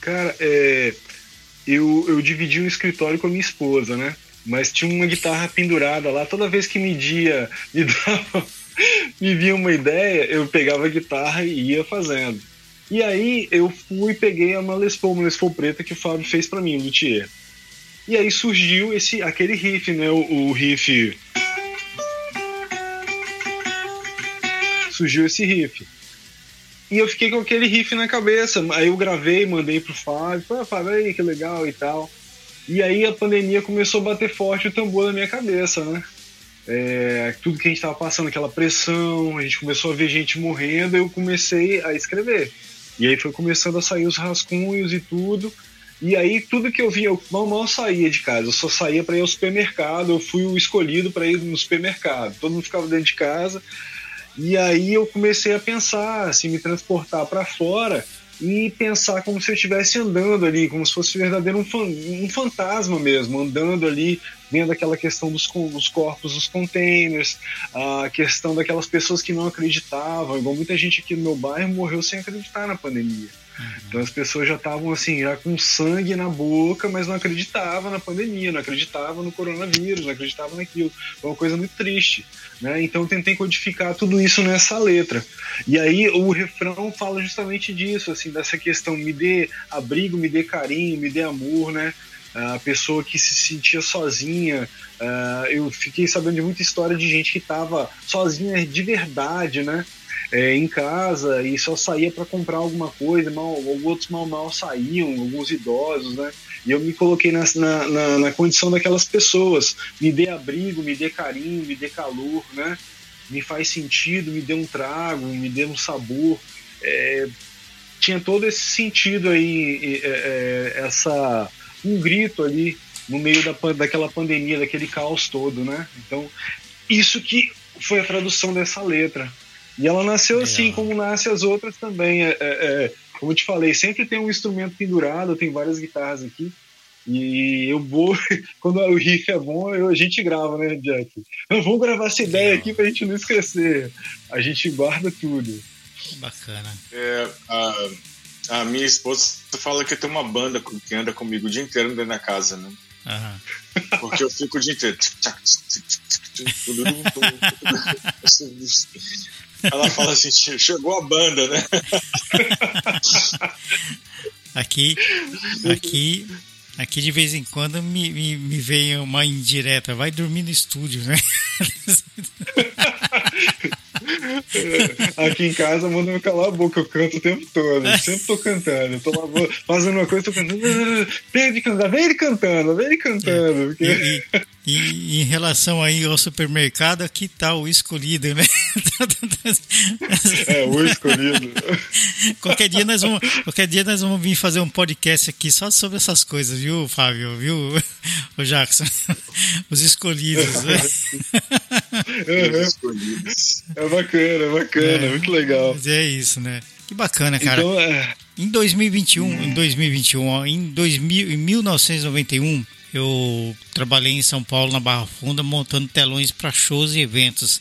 Cara, é, eu, eu dividi um escritório com a minha esposa, né? Mas tinha uma guitarra pendurada lá. Toda vez que me dia, [laughs] me dava, me vinha uma ideia, eu pegava a guitarra e ia fazendo. E aí eu fui e peguei a uma Les Paul, uma Les preta que o Fábio fez pra mim, o luthier. E aí surgiu esse aquele riff, né? O, o riff. Surgiu esse riff. E eu fiquei com aquele riff na cabeça. Aí eu gravei, mandei pro Fábio. Falei, ah, Fábio, aí que legal e tal. E aí a pandemia começou a bater forte o tambor na minha cabeça, né? É, tudo que a gente tava passando, aquela pressão, a gente começou a ver gente morrendo, eu comecei a escrever. E aí foi começando a sair os rascunhos e tudo. E aí tudo que eu via, eu mal, mal saía de casa, eu só saía para ir ao supermercado, eu fui o escolhido para ir no supermercado. Todo mundo ficava dentro de casa. E aí eu comecei a pensar, assim, me transportar para fora e pensar como se eu estivesse andando ali, como se fosse verdadeiro um, um fantasma mesmo, andando ali, vendo aquela questão dos, dos corpos dos containers, a questão daquelas pessoas que não acreditavam, igual muita gente aqui no meu bairro morreu sem acreditar na pandemia. Então as pessoas já estavam assim, já com sangue na boca, mas não acreditavam na pandemia, não acreditavam no coronavírus, não acreditavam naquilo. Foi uma coisa muito triste. Né? Então tentei codificar tudo isso nessa letra. E aí o refrão fala justamente disso, assim, dessa questão, me dê abrigo, me dê carinho, me dê amor, né? A pessoa que se sentia sozinha. ah, eu fiquei sabendo de muita história de gente que estava sozinha de verdade, né? É, em casa e só saía para comprar alguma coisa, mal, outros mal mal saíam, alguns idosos, né? E eu me coloquei na, na, na, na condição daquelas pessoas. Me dê abrigo, me dê carinho, me dê calor, né? Me faz sentido, me dê um trago, me dê um sabor. É, tinha todo esse sentido aí, é, é, essa um grito ali no meio da, daquela pandemia, daquele caos todo, né? Então, isso que foi a tradução dessa letra. E ela nasceu assim, Legal. como nasce as outras também. É, é, é, como eu te falei, sempre tem um instrumento pendurado, eu tenho várias guitarras aqui. E eu vou, quando o riff é bom, eu- a gente grava, né, Jack? Vamos gravar essa ideia Legal. aqui pra gente não esquecer. A gente guarda tudo. Bacana. É, a, a minha esposa fala que tem uma banda que anda comigo o dia inteiro dentro da casa, né? Aham. Porque eu fico o dia inteiro. Ela fala assim: "Che- chegou a banda, né? [laughs] Aqui, aqui, aqui de vez em quando me, me, me vem uma indireta. Vai dormir no estúdio, né? [laughs] Aqui em casa manda eu calar a boca, eu canto o tempo todo. Eu sempre tô cantando. Tô fazendo uma coisa, tô cantando. Vem ele cantando, vem ele cantando, vem ele cantando. E, Porque... e- E em relação aí ao supermercado, aqui tá o escolhido, né? É, o escolhido. qualquer dia nós vamos, qualquer dia nós vamos vir fazer um podcast aqui só sobre essas coisas, viu, Fábio? Viu, o Jackson? Os escolhidos. Né? [laughs] É bacana, é bacana, é, muito legal. Mas é isso, né? Que bacana, cara. Então, é... Em 2021, hum. em 2021, em, 2000, em 1991, eu trabalhei em São Paulo, na Barra Funda, montando telões para shows e eventos,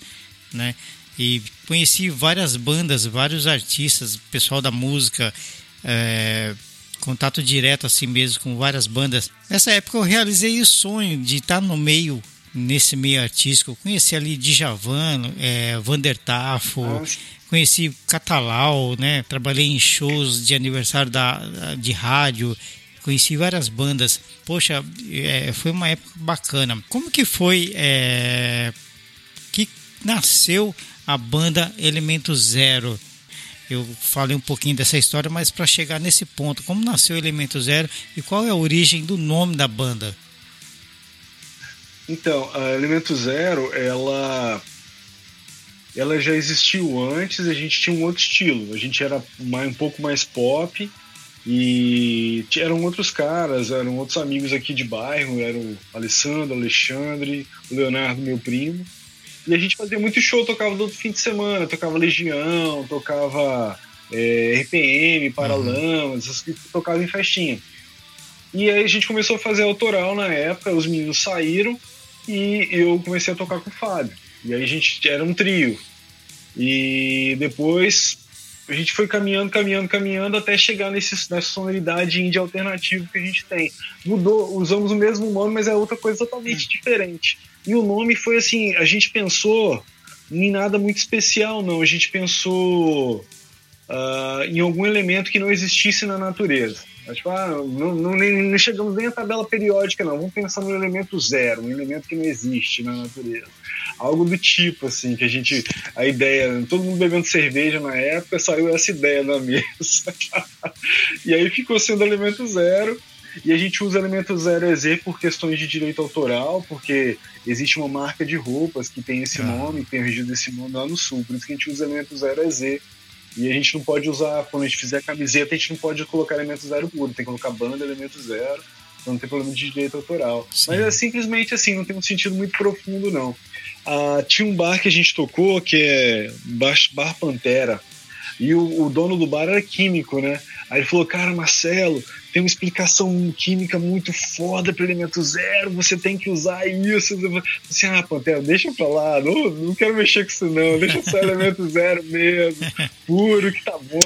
né? E conheci várias bandas, vários artistas, pessoal da música, é, contato direto assim mesmo com várias bandas. Nessa época eu realizei o sonho de estar no meio, nesse meio artístico. Eu conheci ali Djavan, é, Vander Tafo, conheci Catalau, né? Trabalhei em shows de aniversário da, de rádio conheci várias bandas. Poxa, é, foi uma época bacana. Como que foi é, que nasceu a banda Elemento Zero? Eu falei um pouquinho dessa história, mas para chegar nesse ponto, como nasceu o Elemento Zero e qual é a origem do nome da banda? Então, a Elemento Zero, ela ela já existiu antes, a gente tinha um outro estilo. A gente era mais, um pouco mais pop, e eram outros caras, eram outros amigos aqui de bairro, era o Alessandro, Alexandre, o Leonardo, meu primo. E a gente fazia muito show, tocava todo fim de semana, tocava Legião, tocava é, RPM, Paralamas, uhum. tocava em festinha. E aí a gente começou a fazer autoral na época, os meninos saíram e eu comecei a tocar com o Fábio. E aí a gente era um trio. E depois a gente foi caminhando, caminhando, caminhando até chegar nesse, nessa sonoridade indie alternativo que a gente tem. Mudou, usamos o mesmo nome, mas é outra coisa totalmente hum. diferente. E o nome foi assim, a gente pensou em nada muito especial, não. A gente pensou uh, em algum elemento que não existisse na natureza. Tipo, ah, não, não, nem, não chegamos nem à tabela periódica, não. Vamos pensar no elemento zero, um elemento que não existe na natureza algo do tipo, assim, que a gente. A ideia, todo mundo bebendo cerveja na época, saiu essa ideia na mesa. [laughs] e aí ficou sendo elemento zero. E a gente usa elemento zero EZ por questões de direito autoral, porque existe uma marca de roupas que tem esse ah. nome, tem regido esse nome lá no sul, por isso que a gente usa elemento zero EZ. E a gente não pode usar, quando a gente fizer camiseta, a gente não pode colocar elemento zero puro, tem que colocar banda elemento zero, então não tem problema de direito autoral. Sim. Mas é simplesmente assim, não tem um sentido muito profundo, não. Ah, tinha um bar que a gente tocou que é Bar, bar Pantera. E o, o, dono do bar era químico, né? Aí ele falou: Cara, Marcelo, tem uma explicação química muito foda para elemento zero, você tem que usar isso. Assim: Ah, Pantera, deixa pra lá, não, não quero mexer com isso, não, deixa só elemento [laughs] zero mesmo, puro, que tá bom.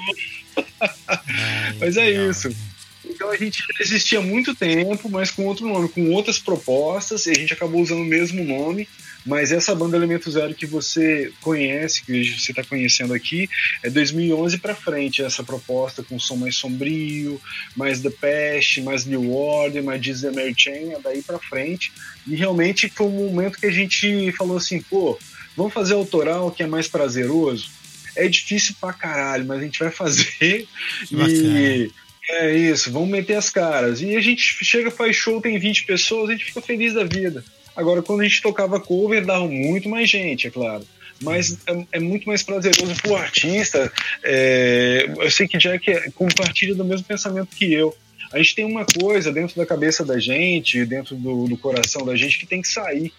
Ai, Mas é legal. isso. Então a gente existia há muito tempo, mas com outro nome, com outras propostas, e a gente acabou usando o mesmo nome. Mas essa banda Elemento Zero que você conhece, que você está conhecendo aqui, é 2011 para frente, essa proposta com som mais sombrio, mais The Pest, mais New Order, mais Disney Mary Chain, é daí para frente. E realmente foi um momento que a gente falou assim, pô, vamos fazer autoral que é mais prazeroso? É difícil pra caralho, mas a gente vai fazer. [laughs] e é isso, vamos meter as caras. E a gente chega, faz show, tem 20 pessoas, a gente fica feliz da vida. Agora, quando a gente tocava cover, dava muito mais gente, é claro. Mas é, é muito mais prazeroso pro artista. É, eu sei que Jack é, compartilha do mesmo pensamento que eu. A gente tem uma coisa dentro da cabeça da gente, dentro do, do coração da gente, que tem que sair.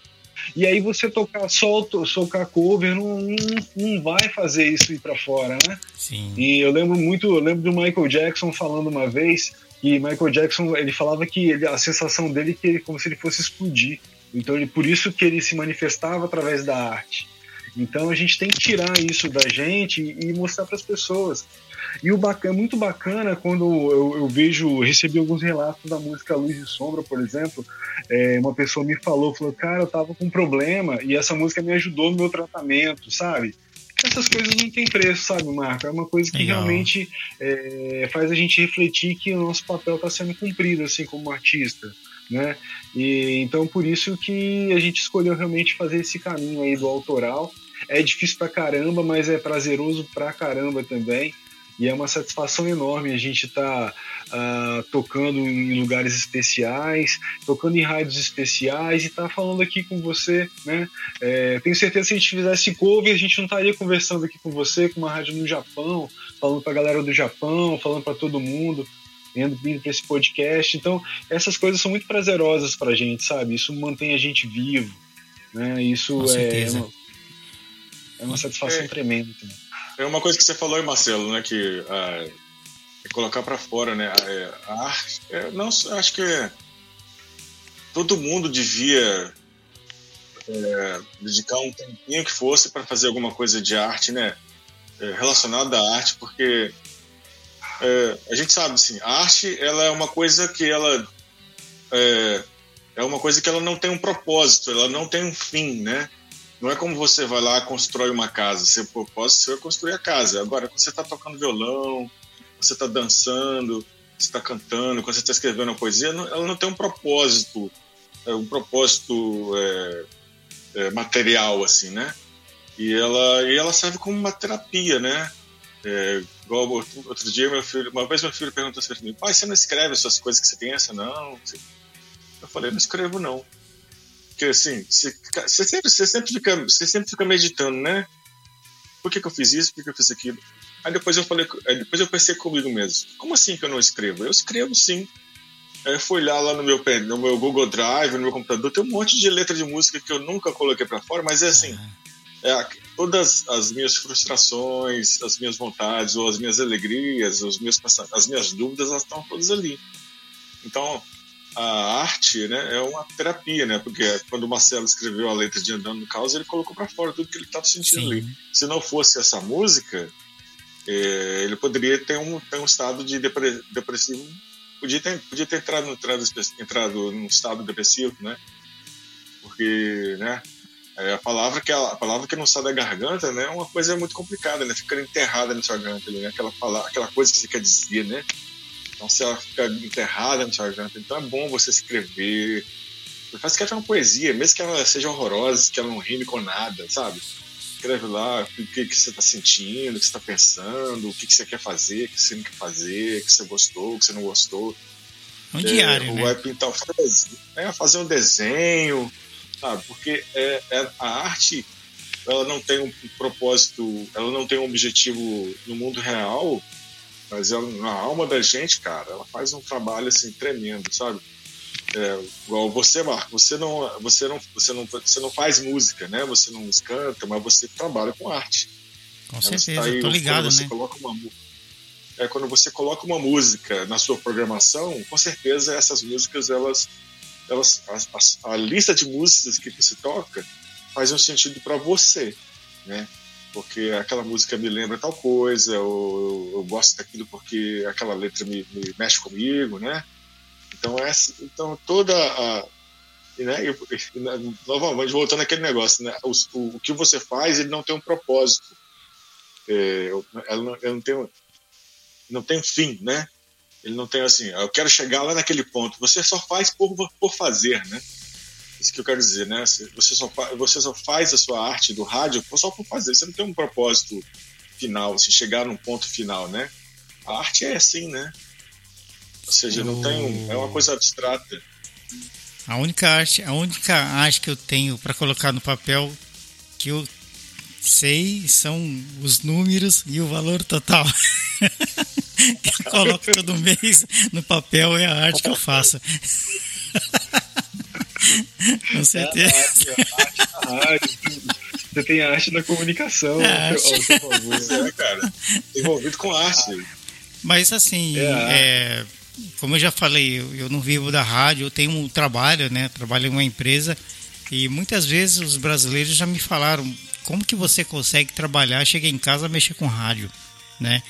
E aí você tocar só tocar cover não, não, não vai fazer isso ir para fora, né? Sim. E eu lembro muito, eu lembro do Michael Jackson falando uma vez que Michael Jackson ele falava que ele, a sensação dele é que ele, como se ele fosse explodir. Então, ele, por isso que ele se manifestava através da arte. Então, a gente tem que tirar isso da gente e mostrar para as pessoas. E o bacana, é muito bacana quando eu, eu, vejo, recebi alguns relatos da música Luz e Sombra, por exemplo. É, uma pessoa me falou, falou, cara, eu tava com um problema e essa música me ajudou no meu tratamento, sabe? Essas coisas não tem preço, sabe, Marco? É uma coisa que Legal. realmente é, faz a gente refletir que o nosso papel está sendo cumprido, assim, como artista né? E então por isso que a gente escolheu realmente fazer esse caminho aí do autoral. É difícil pra caramba, mas é prazeroso pra caramba também. E é uma satisfação enorme a gente estar tá, uh, tocando em lugares especiais, tocando em rádios especiais e estar tá falando aqui com você, né? É, tenho certeza que se a gente fizesse cover, a gente não estaria conversando aqui com você, com uma rádio no Japão, falando para a galera do Japão, falando para todo mundo vindo, vindo para esse podcast. Então, essas coisas são muito prazerosas para a gente, sabe? Isso mantém a gente vivo, né? Isso é uma, é uma satisfação é, tremenda. Também. É uma coisa que você falou aí, Marcelo, né? Que ah, é colocar para fora, né? A, é, a arte, é, não, acho que todo mundo devia é, dedicar um tempinho que fosse para fazer alguma coisa de arte, né? É, relacionada à arte, porque é, a gente sabe, assim, a arte ela é uma coisa que ela é, é uma coisa que ela não tem um propósito, ela não tem um fim, né? Não é como você vai lá constrói uma casa. Seu propósito é construir a casa. Agora, quando você está tocando violão, você está dançando, você está cantando, quando você está escrevendo uma poesia, ela não tem um propósito, é, um propósito é, é, material, assim, né? E ela, e ela serve como uma terapia, né? É, igual outro, outro, dia, meu filho, uma vez meu filho perguntou assim para mim: pai, você não escreve essas coisas que você pensa? Não. Eu falei: não escrevo não. Porque assim, você, você, sempre, você, sempre fica, você sempre fica meditando, né? Por que, que eu fiz isso? Por que, que eu fiz aquilo? Aí depois eu falei, depois eu pensei comigo mesmo: como assim que eu não escrevo? Eu escrevo sim. Aí eu fui olhar lá no meu, no meu Google Drive, no meu computador, tem um monte de letra de música que eu nunca coloquei para fora, mas é assim. É, todas as minhas frustrações, as minhas vontades, ou as minhas alegrias, os meus as minhas dúvidas, elas estão todas ali. Então, a arte né, é uma terapia, né? Porque quando o Marcelo escreveu a letra de Andando no Caos, ele colocou para fora tudo que ele estava sentindo Sim. ali. Se não fosse essa música, é, ele poderia ter um, ter um estado de depressivo, podia ter, podia ter entrado, entrado, entrado num estado depressivo, né? Porque, né? É, a palavra que a, a, palavra que não sai da garganta, né, é uma coisa muito complicada, né? Fica enterrada na sua garganta, né? Aquela palavra, aquela coisa que você quer dizer, né? Então se ela fica enterrada na sua garganta, então é bom você escrever. Faz que uma poesia, mesmo que ela seja horrorosa, que ela não rime com nada, sabe? Escreve lá o que, que você está sentindo, o que você está pensando, o que, que você quer fazer, o que você não quer fazer, o que você gostou, o que você não gostou. Um é, diário, né? Vai pintar, fazer, é, fazer um desenho, sabe? Porque é, é, a arte ela não tem um propósito, ela não tem um objetivo no mundo real, mas ela, na alma da gente, cara, ela faz um trabalho assim tremendo, sabe? É, igual você, Marco, você não, você não, você não, você não faz música, né? Você não canta, mas você trabalha com arte. Com certeza, tá aí, tô ligado, você né? Coloca uma, é quando você coloca uma música na sua programação, com certeza essas músicas elas elas, a, a, a lista de músicas que você toca faz um sentido para você, né? Porque aquela música me lembra tal coisa, ou eu, eu gosto daquilo porque aquela letra me, me, mexe comigo, né? Então, essa, então toda a. Né, e, e, novamente, voltando àquele negócio, né? O, o, o, que você faz, ele não tem um propósito. É, ela não, não, tem, não tem fim, né? Ele não tem assim, eu quero chegar lá naquele ponto. Você só faz por, por fazer, né? Isso que eu quero dizer, né? Você só, você só faz a sua arte do rádio só por fazer. Você não tem um propósito final, se chegar num ponto final, né? A arte é assim, né? Ou seja, não tem um, é uma coisa abstrata. A única arte, a única arte que eu tenho para colocar no papel que eu sei são os números e o valor total. [laughs] que eu coloco todo mês no papel é a arte que eu faço. [laughs] Com certeza. É a arte, Você tem a arte da comunicação é ao seu favor. É, cara. Envolvido com arte. Mas assim, é, é, como eu já falei, eu, eu não vivo da rádio, eu tenho um trabalho, né? Trabalho em uma empresa e muitas vezes os brasileiros já me falaram como que você consegue trabalhar, chegar em casa, mexer com rádio, né?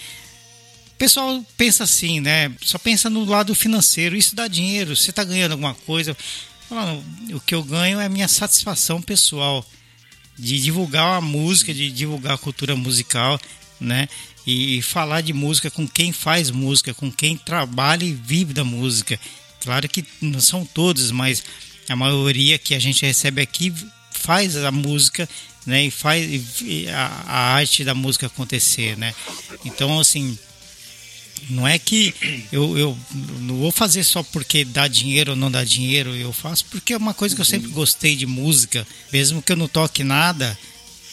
Pessoal pensa assim, né? Só pensa no lado financeiro. Isso dá dinheiro. Você está ganhando alguma coisa? o que eu ganho é a minha satisfação pessoal de divulgar a música, de divulgar a cultura musical, né? E falar de música com quem faz música, com quem trabalha e vive da música. Claro que não são todos, mas a maioria que a gente recebe aqui faz a música né, e faz a, arte da música acontecer, né? Então, assim, Não é que eu, eu não vou fazer só porque dá dinheiro ou não dá dinheiro, eu faço porque é uma coisa que eu sempre gostei de música, mesmo que eu não toque nada,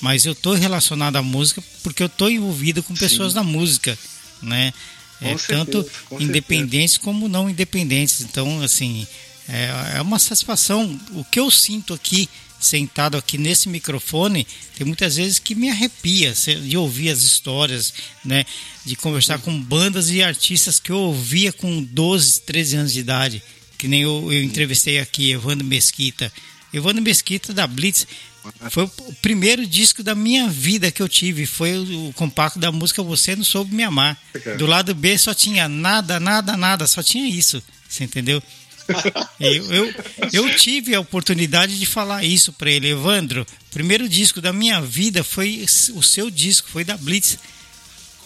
mas eu tô relacionado à música porque eu tô envolvido com pessoas Sim. da música, né? É, certeza, tanto independentes certeza. como não independentes. Então, assim, é, é uma satisfação. O que eu sinto aqui sentado aqui nesse microfone, tem muitas vezes que me arrepia de ouvir as histórias, né? De conversar com bandas e artistas que eu ouvia com 12, 13 anos de idade. Que nem eu, eu entrevistei aqui, Evandro Mesquita. Evandro Mesquita da Blitz. Foi o primeiro disco da minha vida que eu tive. Foi o compacto da música Você Não Soube Me Amar. Do lado B só tinha nada, nada, nada. Só tinha isso. Você entendeu? Eu, eu, eu, tive a oportunidade de falar isso para ele, Evandro. Primeiro disco da minha vida foi o seu disco, foi da Blitz.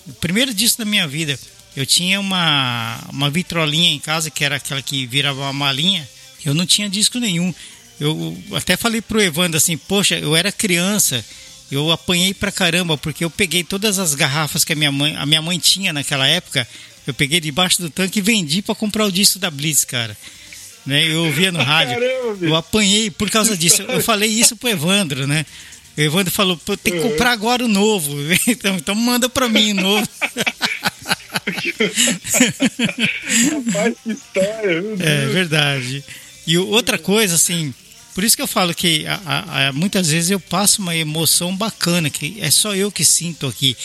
O primeiro disco da minha vida. Eu tinha uma, uma vitrolinha em casa, que era aquela que virava uma malinha. Eu não tinha disco nenhum. Eu até falei pro Evandro assim: Poxa, eu era criança. Eu apanhei pra caramba, porque eu peguei todas as garrafas que a minha mãe, a minha mãe tinha naquela época. Eu peguei debaixo do tanque e vendi para comprar o disco da Blitz, cara né? Eu ouvia no rádio. Caramba, eu apanhei por causa disso. Eu falei isso pro Evandro, né? O Evandro falou, pô, tem que comprar agora o novo. [laughs] Então, então manda para mim o novo. Rapaz, que história. É verdade. E outra coisa, assim, por isso que eu falo que a, a, muitas vezes eu passo uma emoção bacana, que é só eu que sinto aqui.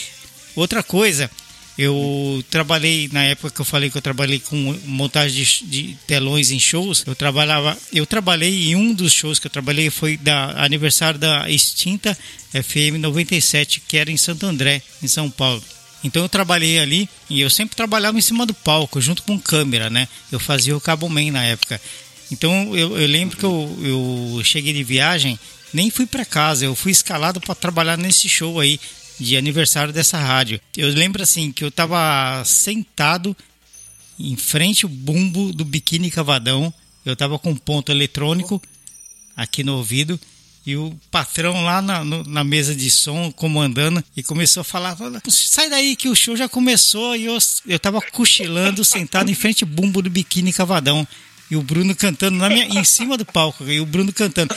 Outra coisa, eu trabalhei, na época que eu falei que eu trabalhei com montagem de, de, telões em shows, eu trabalhava, eu trabalhei em um dos shows que eu trabalhei foi da aniversário da extinta FM 97, que era em Santo André, em São Paulo. Então eu trabalhei ali e eu sempre trabalhava em cima do palco, junto com câmera, né? Eu fazia o Cabo Man na época. Então eu, eu lembro que eu, eu cheguei de viagem, nem fui para casa, eu fui escalado para trabalhar nesse show aí de aniversário dessa rádio. Eu lembro assim que eu tava sentado em frente ao bumbo do biquíni cavadão. Eu tava com um ponto eletrônico aqui no ouvido e o patrão lá na, no, na mesa de som comandando e começou a falar: sai daí que o show já começou. E eu, eu tava cochilando, sentado em frente ao bumbo do biquíni cavadão. E o Bruno cantando minha, em cima do palco. E o Bruno cantando.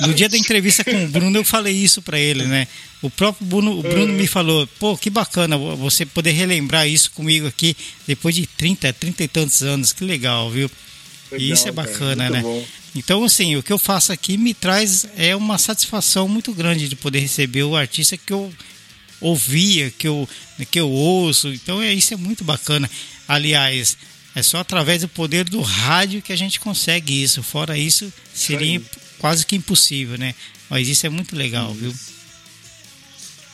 No dia da entrevista com o Bruno, eu falei isso para ele, né? O próprio Bruno, o Bruno me falou: pô, que bacana você poder relembrar isso comigo aqui depois de 30, 30 e tantos anos. Que legal, viu? Legal, isso é bacana, né? Bom. Então, assim, o que eu faço aqui me traz é uma satisfação muito grande de poder receber o artista que eu ouvia, que eu, que eu ouço. Então, é, isso é muito bacana. Aliás, é só através do poder do rádio que a gente consegue isso. Fora isso, seria quase que impossível, né? Mas isso é muito legal, viu?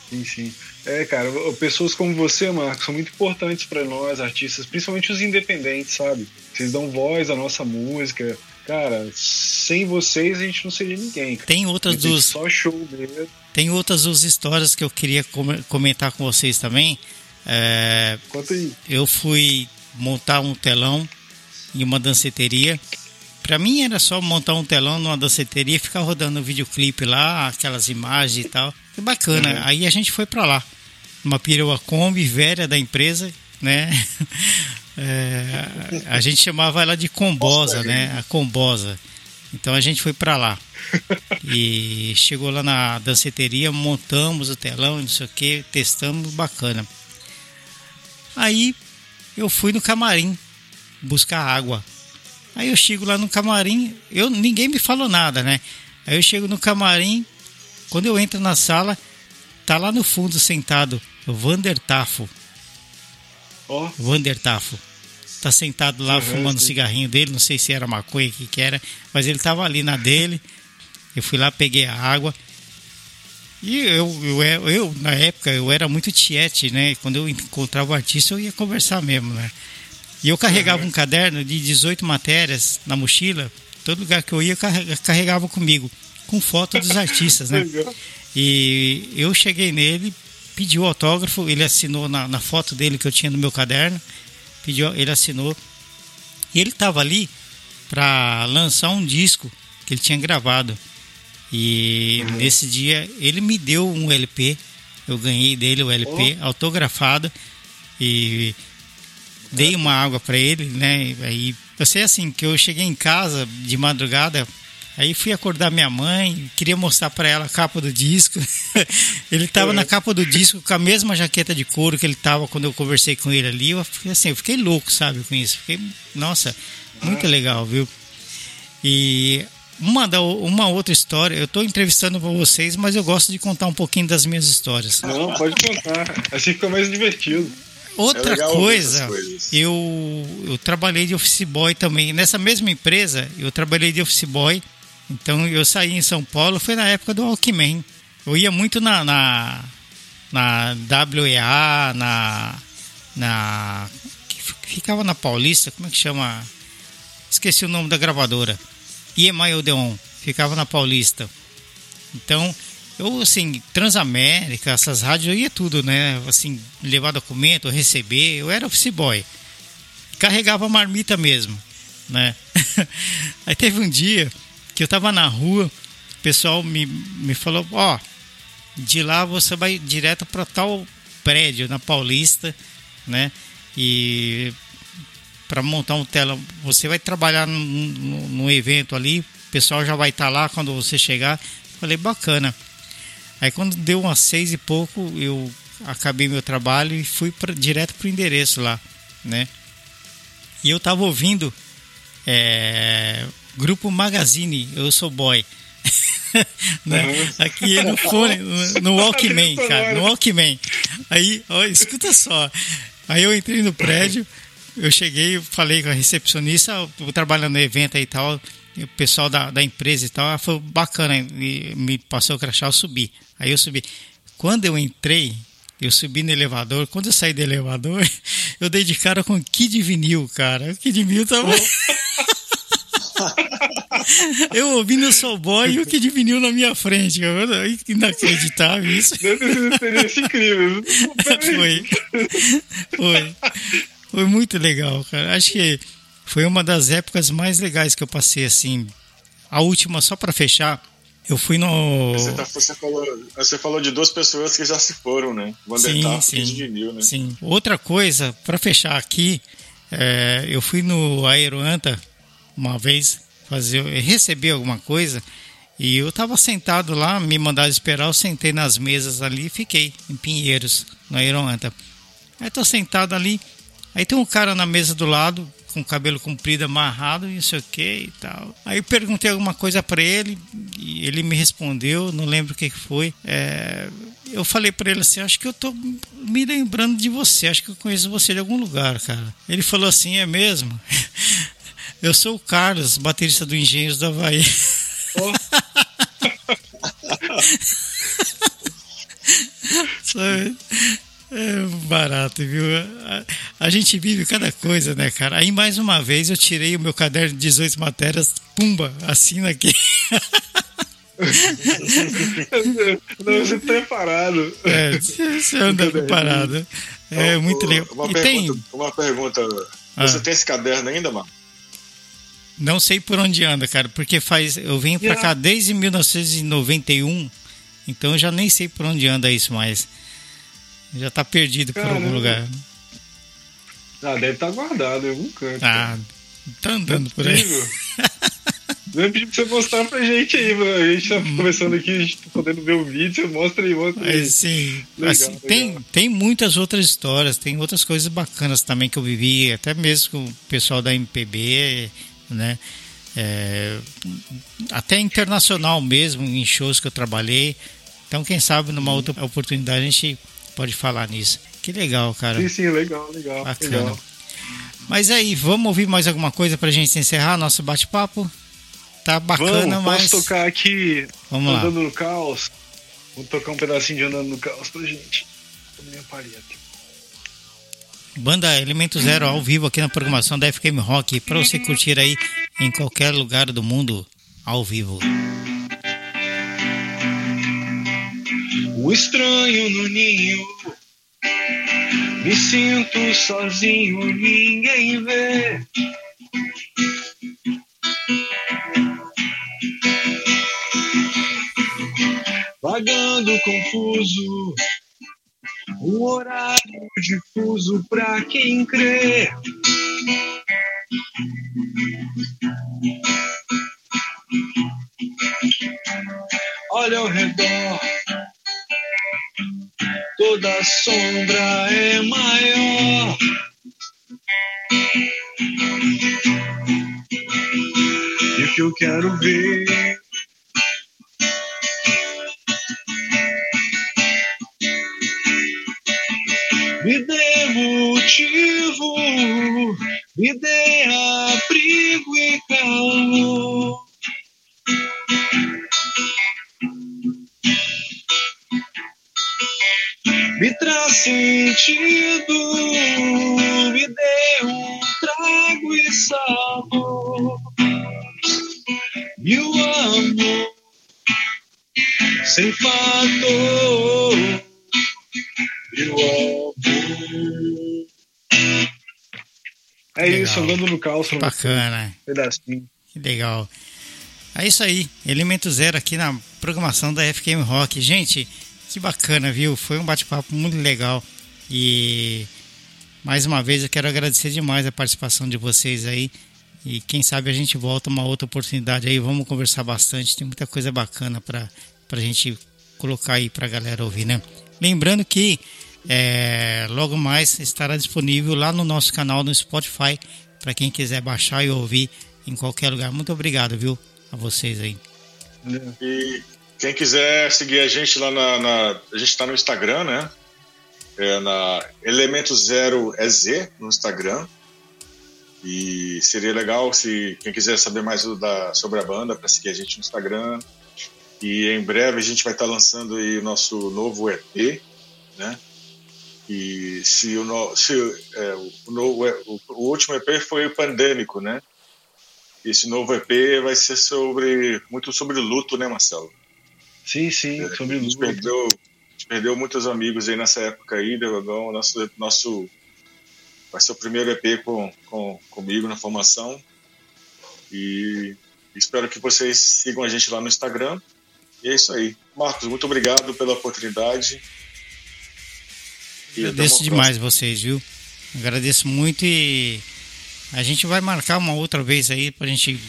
Sim, sim. É, cara, pessoas como você, Marcos, são muito importantes para nós, artistas, principalmente os independentes, sabe? Vocês dão voz à nossa música. Cara, sem vocês a gente não seria ninguém. Cara. Tem outras dos. Só show mesmo. Tem outras duas histórias que eu queria comentar com vocês também. É... Conta aí. Eu fui montar um telão em uma danceteria Pra mim era só montar um telão numa danceteria e ficar rodando o videoclipe lá, aquelas imagens e tal. Que bacana. Uhum. Aí a gente foi pra lá. Uma perua Kombi velha da empresa, né? [laughs] É, a gente chamava ela de Combosa, né? A Combosa. Então a gente foi para lá. E chegou lá na danceteria, montamos o telão, não sei o que, testamos, bacana. Aí eu fui no camarim buscar água. Aí eu chego lá no camarim, eu ninguém me falou nada, né? Aí eu chego no camarim, quando eu entro na sala, tá lá no fundo sentado o Vander Tafo. Oh. Vander Tafo. Tá sentado lá uhum, fumando sim. cigarrinho dele, não sei se era maconha, o que que era, mas ele tava ali na dele. Eu fui lá, peguei a água. E eu, eu, eu, eu na época, eu era muito tiete, né? Quando eu encontrava o artista, eu ia conversar mesmo, né? E eu carregava um caderno de 18 matérias na mochila, todo lugar que eu ia carregava comigo, com foto dos artistas, né? E eu cheguei nele, pedi o autógrafo, ele assinou na, na foto dele que eu tinha no meu caderno, pediu, ele assinou. E ele estava ali para lançar um disco que ele tinha gravado. E uhum. nesse dia ele me deu um LP, eu ganhei dele o LP oh. autografado e dei uma água para ele, né? Aí eu sei assim que eu cheguei em casa de madrugada, aí fui acordar minha mãe, queria mostrar para ela a capa do disco. [laughs] ele tava na capa do disco com a mesma jaqueta de couro que ele tava quando eu conversei com ele ali. Eu fiquei assim, eu fiquei louco, sabe, com isso. Fiquei, nossa, muito legal, viu? E uma, da, uma outra história, eu estou entrevistando para vocês, mas eu gosto de contar um pouquinho das minhas histórias. Não, pode contar. Assim fica mais divertido. Outra É coisa, eu, eu trabalhei de office boy também. Nessa mesma empresa, eu trabalhei de office boy. Então eu saí em São Paulo, foi na época do Walkman. Eu ia muito na, na, na WEA, na, na. Ficava na Paulista, como é que chama? Esqueci o nome da gravadora. EMI Odeon, ficava na Paulista. Então, eu, assim, Transamérica, essas rádios, eu ia tudo, né? Assim, levar documento, receber, eu era office boy. Carregava marmita mesmo, né? [laughs] Aí teve um dia que eu tava na rua, o pessoal me, me falou, ó, de lá você vai direto para tal prédio na Paulista, né? E para montar um tela, você vai trabalhar num, num- evento ali, o pessoal já vai estar lá quando você chegar. Falei, bacana. Aí quando deu umas seis e pouco, eu acabei meu trabalho e fui pra, direto pro endereço lá, né? E eu tava ouvindo é, Grupo Magazine, eu sou boy. [laughs] né? Aqui no fone, no, no Walkman, cara, no Walkman. Aí, ó, escuta só. Aí eu entrei no prédio, eu cheguei, falei com a recepcionista, eu trabalhando no evento aí e tal, o pessoal da, da empresa e tal, ela foi bacana, e me passou o crachá, eu subi. Aí eu subi. Quando eu entrei, eu subi no elevador, quando eu saí do elevador, [laughs] eu dei de cara com Kid Vinil, cara. O Kid Vinil tava... [laughs] Eu ouvindo o Soul Boy e o Kid Vinil na minha frente. Inacreditável isso. Experiência incrível. [laughs] Foi. Foi. Foi muito legal, cara. Acho que foi uma das épocas mais legais que eu passei, assim. A última, só pra fechar, eu fui no. Você, tá- você falou, você falou de duas pessoas que já se foram, né? Vandertal Sim, sim. né? Sim. Outra coisa, pra fechar aqui, é, eu fui no Aeroanta uma vez fazer, receber alguma coisa e eu tava sentado lá, me mandaram esperar, eu sentei nas mesas ali e fiquei em Pinheiros, no Aeroanta. Aí tô sentado ali, aí tem um cara na mesa do lado, com o cabelo comprido, amarrado e não sei o que e tal. Aí eu perguntei alguma coisa pra ele e ele me respondeu, não lembro o que que foi. É, eu falei pra ele assim, acho que eu tô me lembrando de você, acho que eu conheço você de algum lugar, cara. Ele falou assim, é mesmo? [laughs] Eu sou o Carlos, baterista do Engenhos do Havaí. [laughs] Sabe? É barato, viu? A, a gente vive cada coisa, né, cara? Aí, mais uma vez, eu tirei o meu caderno de 18 matérias, pumba, assina aqui. [laughs] Não, você tá preparado. É, você anda preparado. É muito legal. Uma E tem, pergunta, uma pergunta. Ah. Você tem esse caderno ainda, mano? não sei por onde anda, cara, porque faz, eu venho pra cá desde 1991, então eu já nem sei por onde anda isso mais. Já tá perdido por algum Caramba. lugar. Ah, deve estar guardado em algum canto. Ah, tá andando por aí. Eu pedi pra você mostrar pra gente aí, mano. A gente tá conversando aqui, a gente tá podendo ver o vídeo, você mostra aí, mostra aí. Assim, Legal, assim, legal. Tem, tem muitas outras histórias, tem outras coisas bacanas também que eu vivi, até mesmo com o pessoal da MPB, né? É, até internacional mesmo, em shows que eu trabalhei. Então, quem sabe numa outra oportunidade a gente pode falar nisso. Que legal, cara. Sim, sim, legal, legal. Bacana. legal. Mas aí, vamos ouvir mais alguma coisa pra gente encerrar nosso bate-papo? Tá bacana, Vamos, mas. posso tocar aqui Vamos lá. Andando no Caos? Vou tocar um pedacinho de Andando no Caos pra gente. Minha palheta. Banda Elemento Zero ao vivo aqui na programação da FKM Rock para você curtir aí em qualquer lugar do mundo ao vivo. O estranho no ninho. Me sinto sozinho, ninguém vê. Vagando confuso, Um horário difuso pra quem crê. Olha ao redor, toda sombra é maior. E o que eu quero ver isso, andando no caos. pra você. Bacana. Pedacinho. Que legal. É isso aí, Elemento Zero aqui na programação da FKM Rock. Gente, que bacana, viu? Foi um bate-papo muito legal. E mais uma vez eu quero agradecer demais a participação de vocês aí. E quem sabe a gente volta uma outra oportunidade aí. Vamos conversar bastante. Tem muita coisa bacana para a gente colocar aí para a galera ouvir, né? Lembrando que é, logo mais estará disponível lá no nosso canal no Spotify para quem quiser baixar e ouvir em qualquer lugar. Muito obrigado, viu? A vocês aí. E quem quiser seguir a gente lá na. na- a gente está no Instagram, né? É na Elemento Zero EZ no Instagram. E seria legal se quem quiser saber mais da, sobre a banda para seguir a gente no Instagram. E em breve a gente vai estar lançando aí o nosso novo EP, né? E se o, no, se, é, o, novo, o, o último EP foi o Pandêmico, né? Esse novo EP vai ser sobre muito sobre luto, né, Marcelo? Sim, sim, sobre a gente luto. perdeu, a gente perdeu muitos amigos aí nessa época aí, Dragão. Nosso, nosso vai ser o primeiro EP com, com comigo na formação. E espero que vocês sigam a gente lá no Instagram. E é isso aí. Marcos, muito obrigado pela oportunidade. E Agradeço demais vocês, viu? Agradeço muito e a gente vai marcar uma outra vez aí pra gente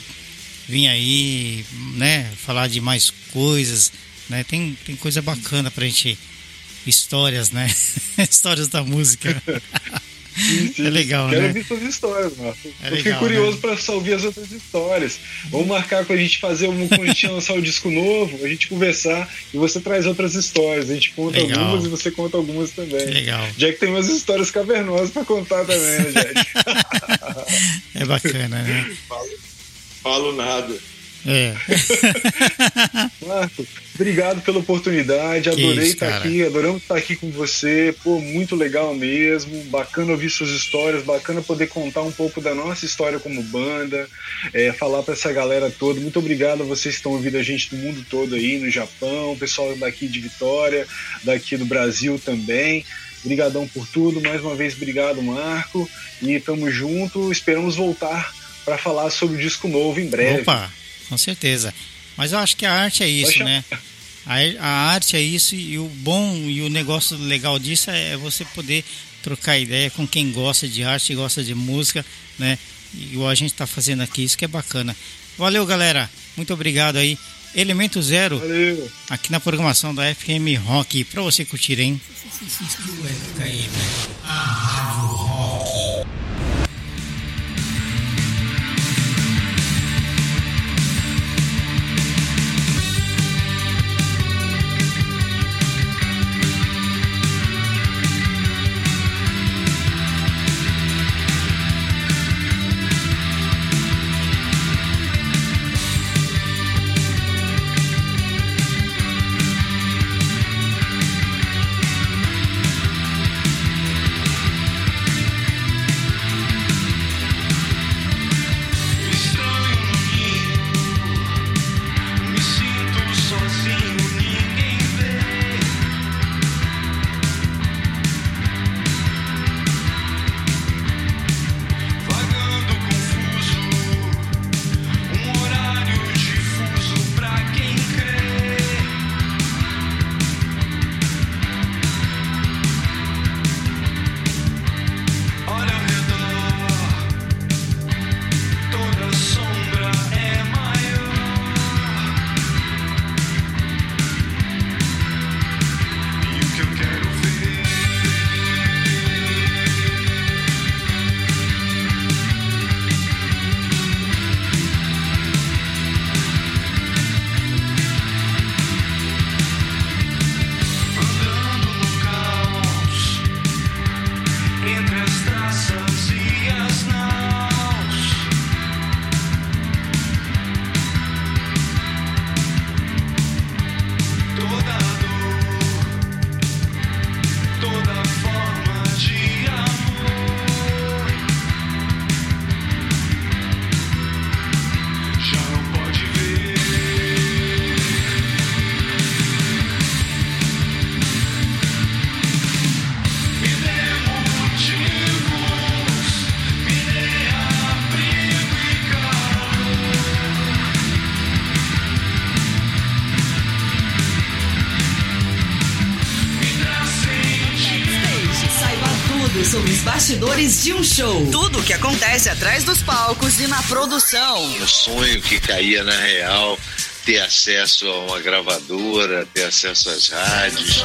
vir aí, né? Falar de mais coisas, né? Tem, tem coisa bacana pra gente. Histórias, né? [laughs] Histórias da música. [laughs] Sim, sim. É legal, Quero né? ouvir suas histórias, Marco. É Eu fiquei legal, curioso né? pra só ouvir as outras histórias. Vamos marcar pra gente fazer um quando a gente lançar o disco novo, a gente conversar e você traz outras histórias. A gente conta Legal. algumas e você conta algumas também. Legal. Jack tem umas histórias cavernosas pra contar também, né, [laughs] Jack? É bacana, né? Falo nada. É. [laughs] Marco, obrigado pela oportunidade. Adorei estar cara. aqui, adoramos estar aqui com você. Pô, muito legal mesmo. Bacana ouvir suas histórias, bacana poder contar um pouco da nossa história como banda, é, falar para essa galera toda. Muito obrigado a vocês que estão ouvindo a gente do mundo todo aí, no Japão, pessoal daqui de Vitória, daqui do Brasil também. Obrigadão por tudo. Mais uma vez, obrigado, Marco. E tamo junto. Esperamos voltar para falar sobre o disco novo em breve. Opa, com certeza. Mas eu acho que a arte é isso, Poxa. né? A, a arte é isso e o bom e o negócio legal disso é você poder trocar ideia com quem gosta de arte, gosta de música, né? Igual a gente está fazendo aqui, isso que é bacana. Valeu, galera. Muito obrigado aí. Elemento Zero Valeu. aqui na programação da FM Rock para você curtir, hein? [laughs] Tudo show. Tudo o que acontece atrás dos palcos e na produção. Um sonho que caía na real, ter acesso a uma gravadora, ter acesso às rádios.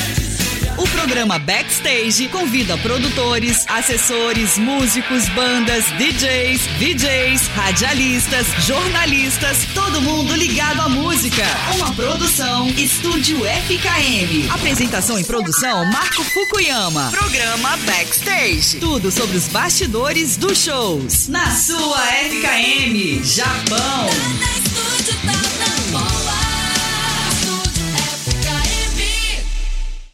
O programa Backstage convida produtores, assessores, músicos, bandas, DJs, VJs, radialistas, jornalistas, todo mundo ligado à música. Uma produção Estúdio FKM. Apresentação e produção Marco Fukuyama. Programa Backstage. Tudo sobre os bastidores dos shows. Na sua FKM, Japão.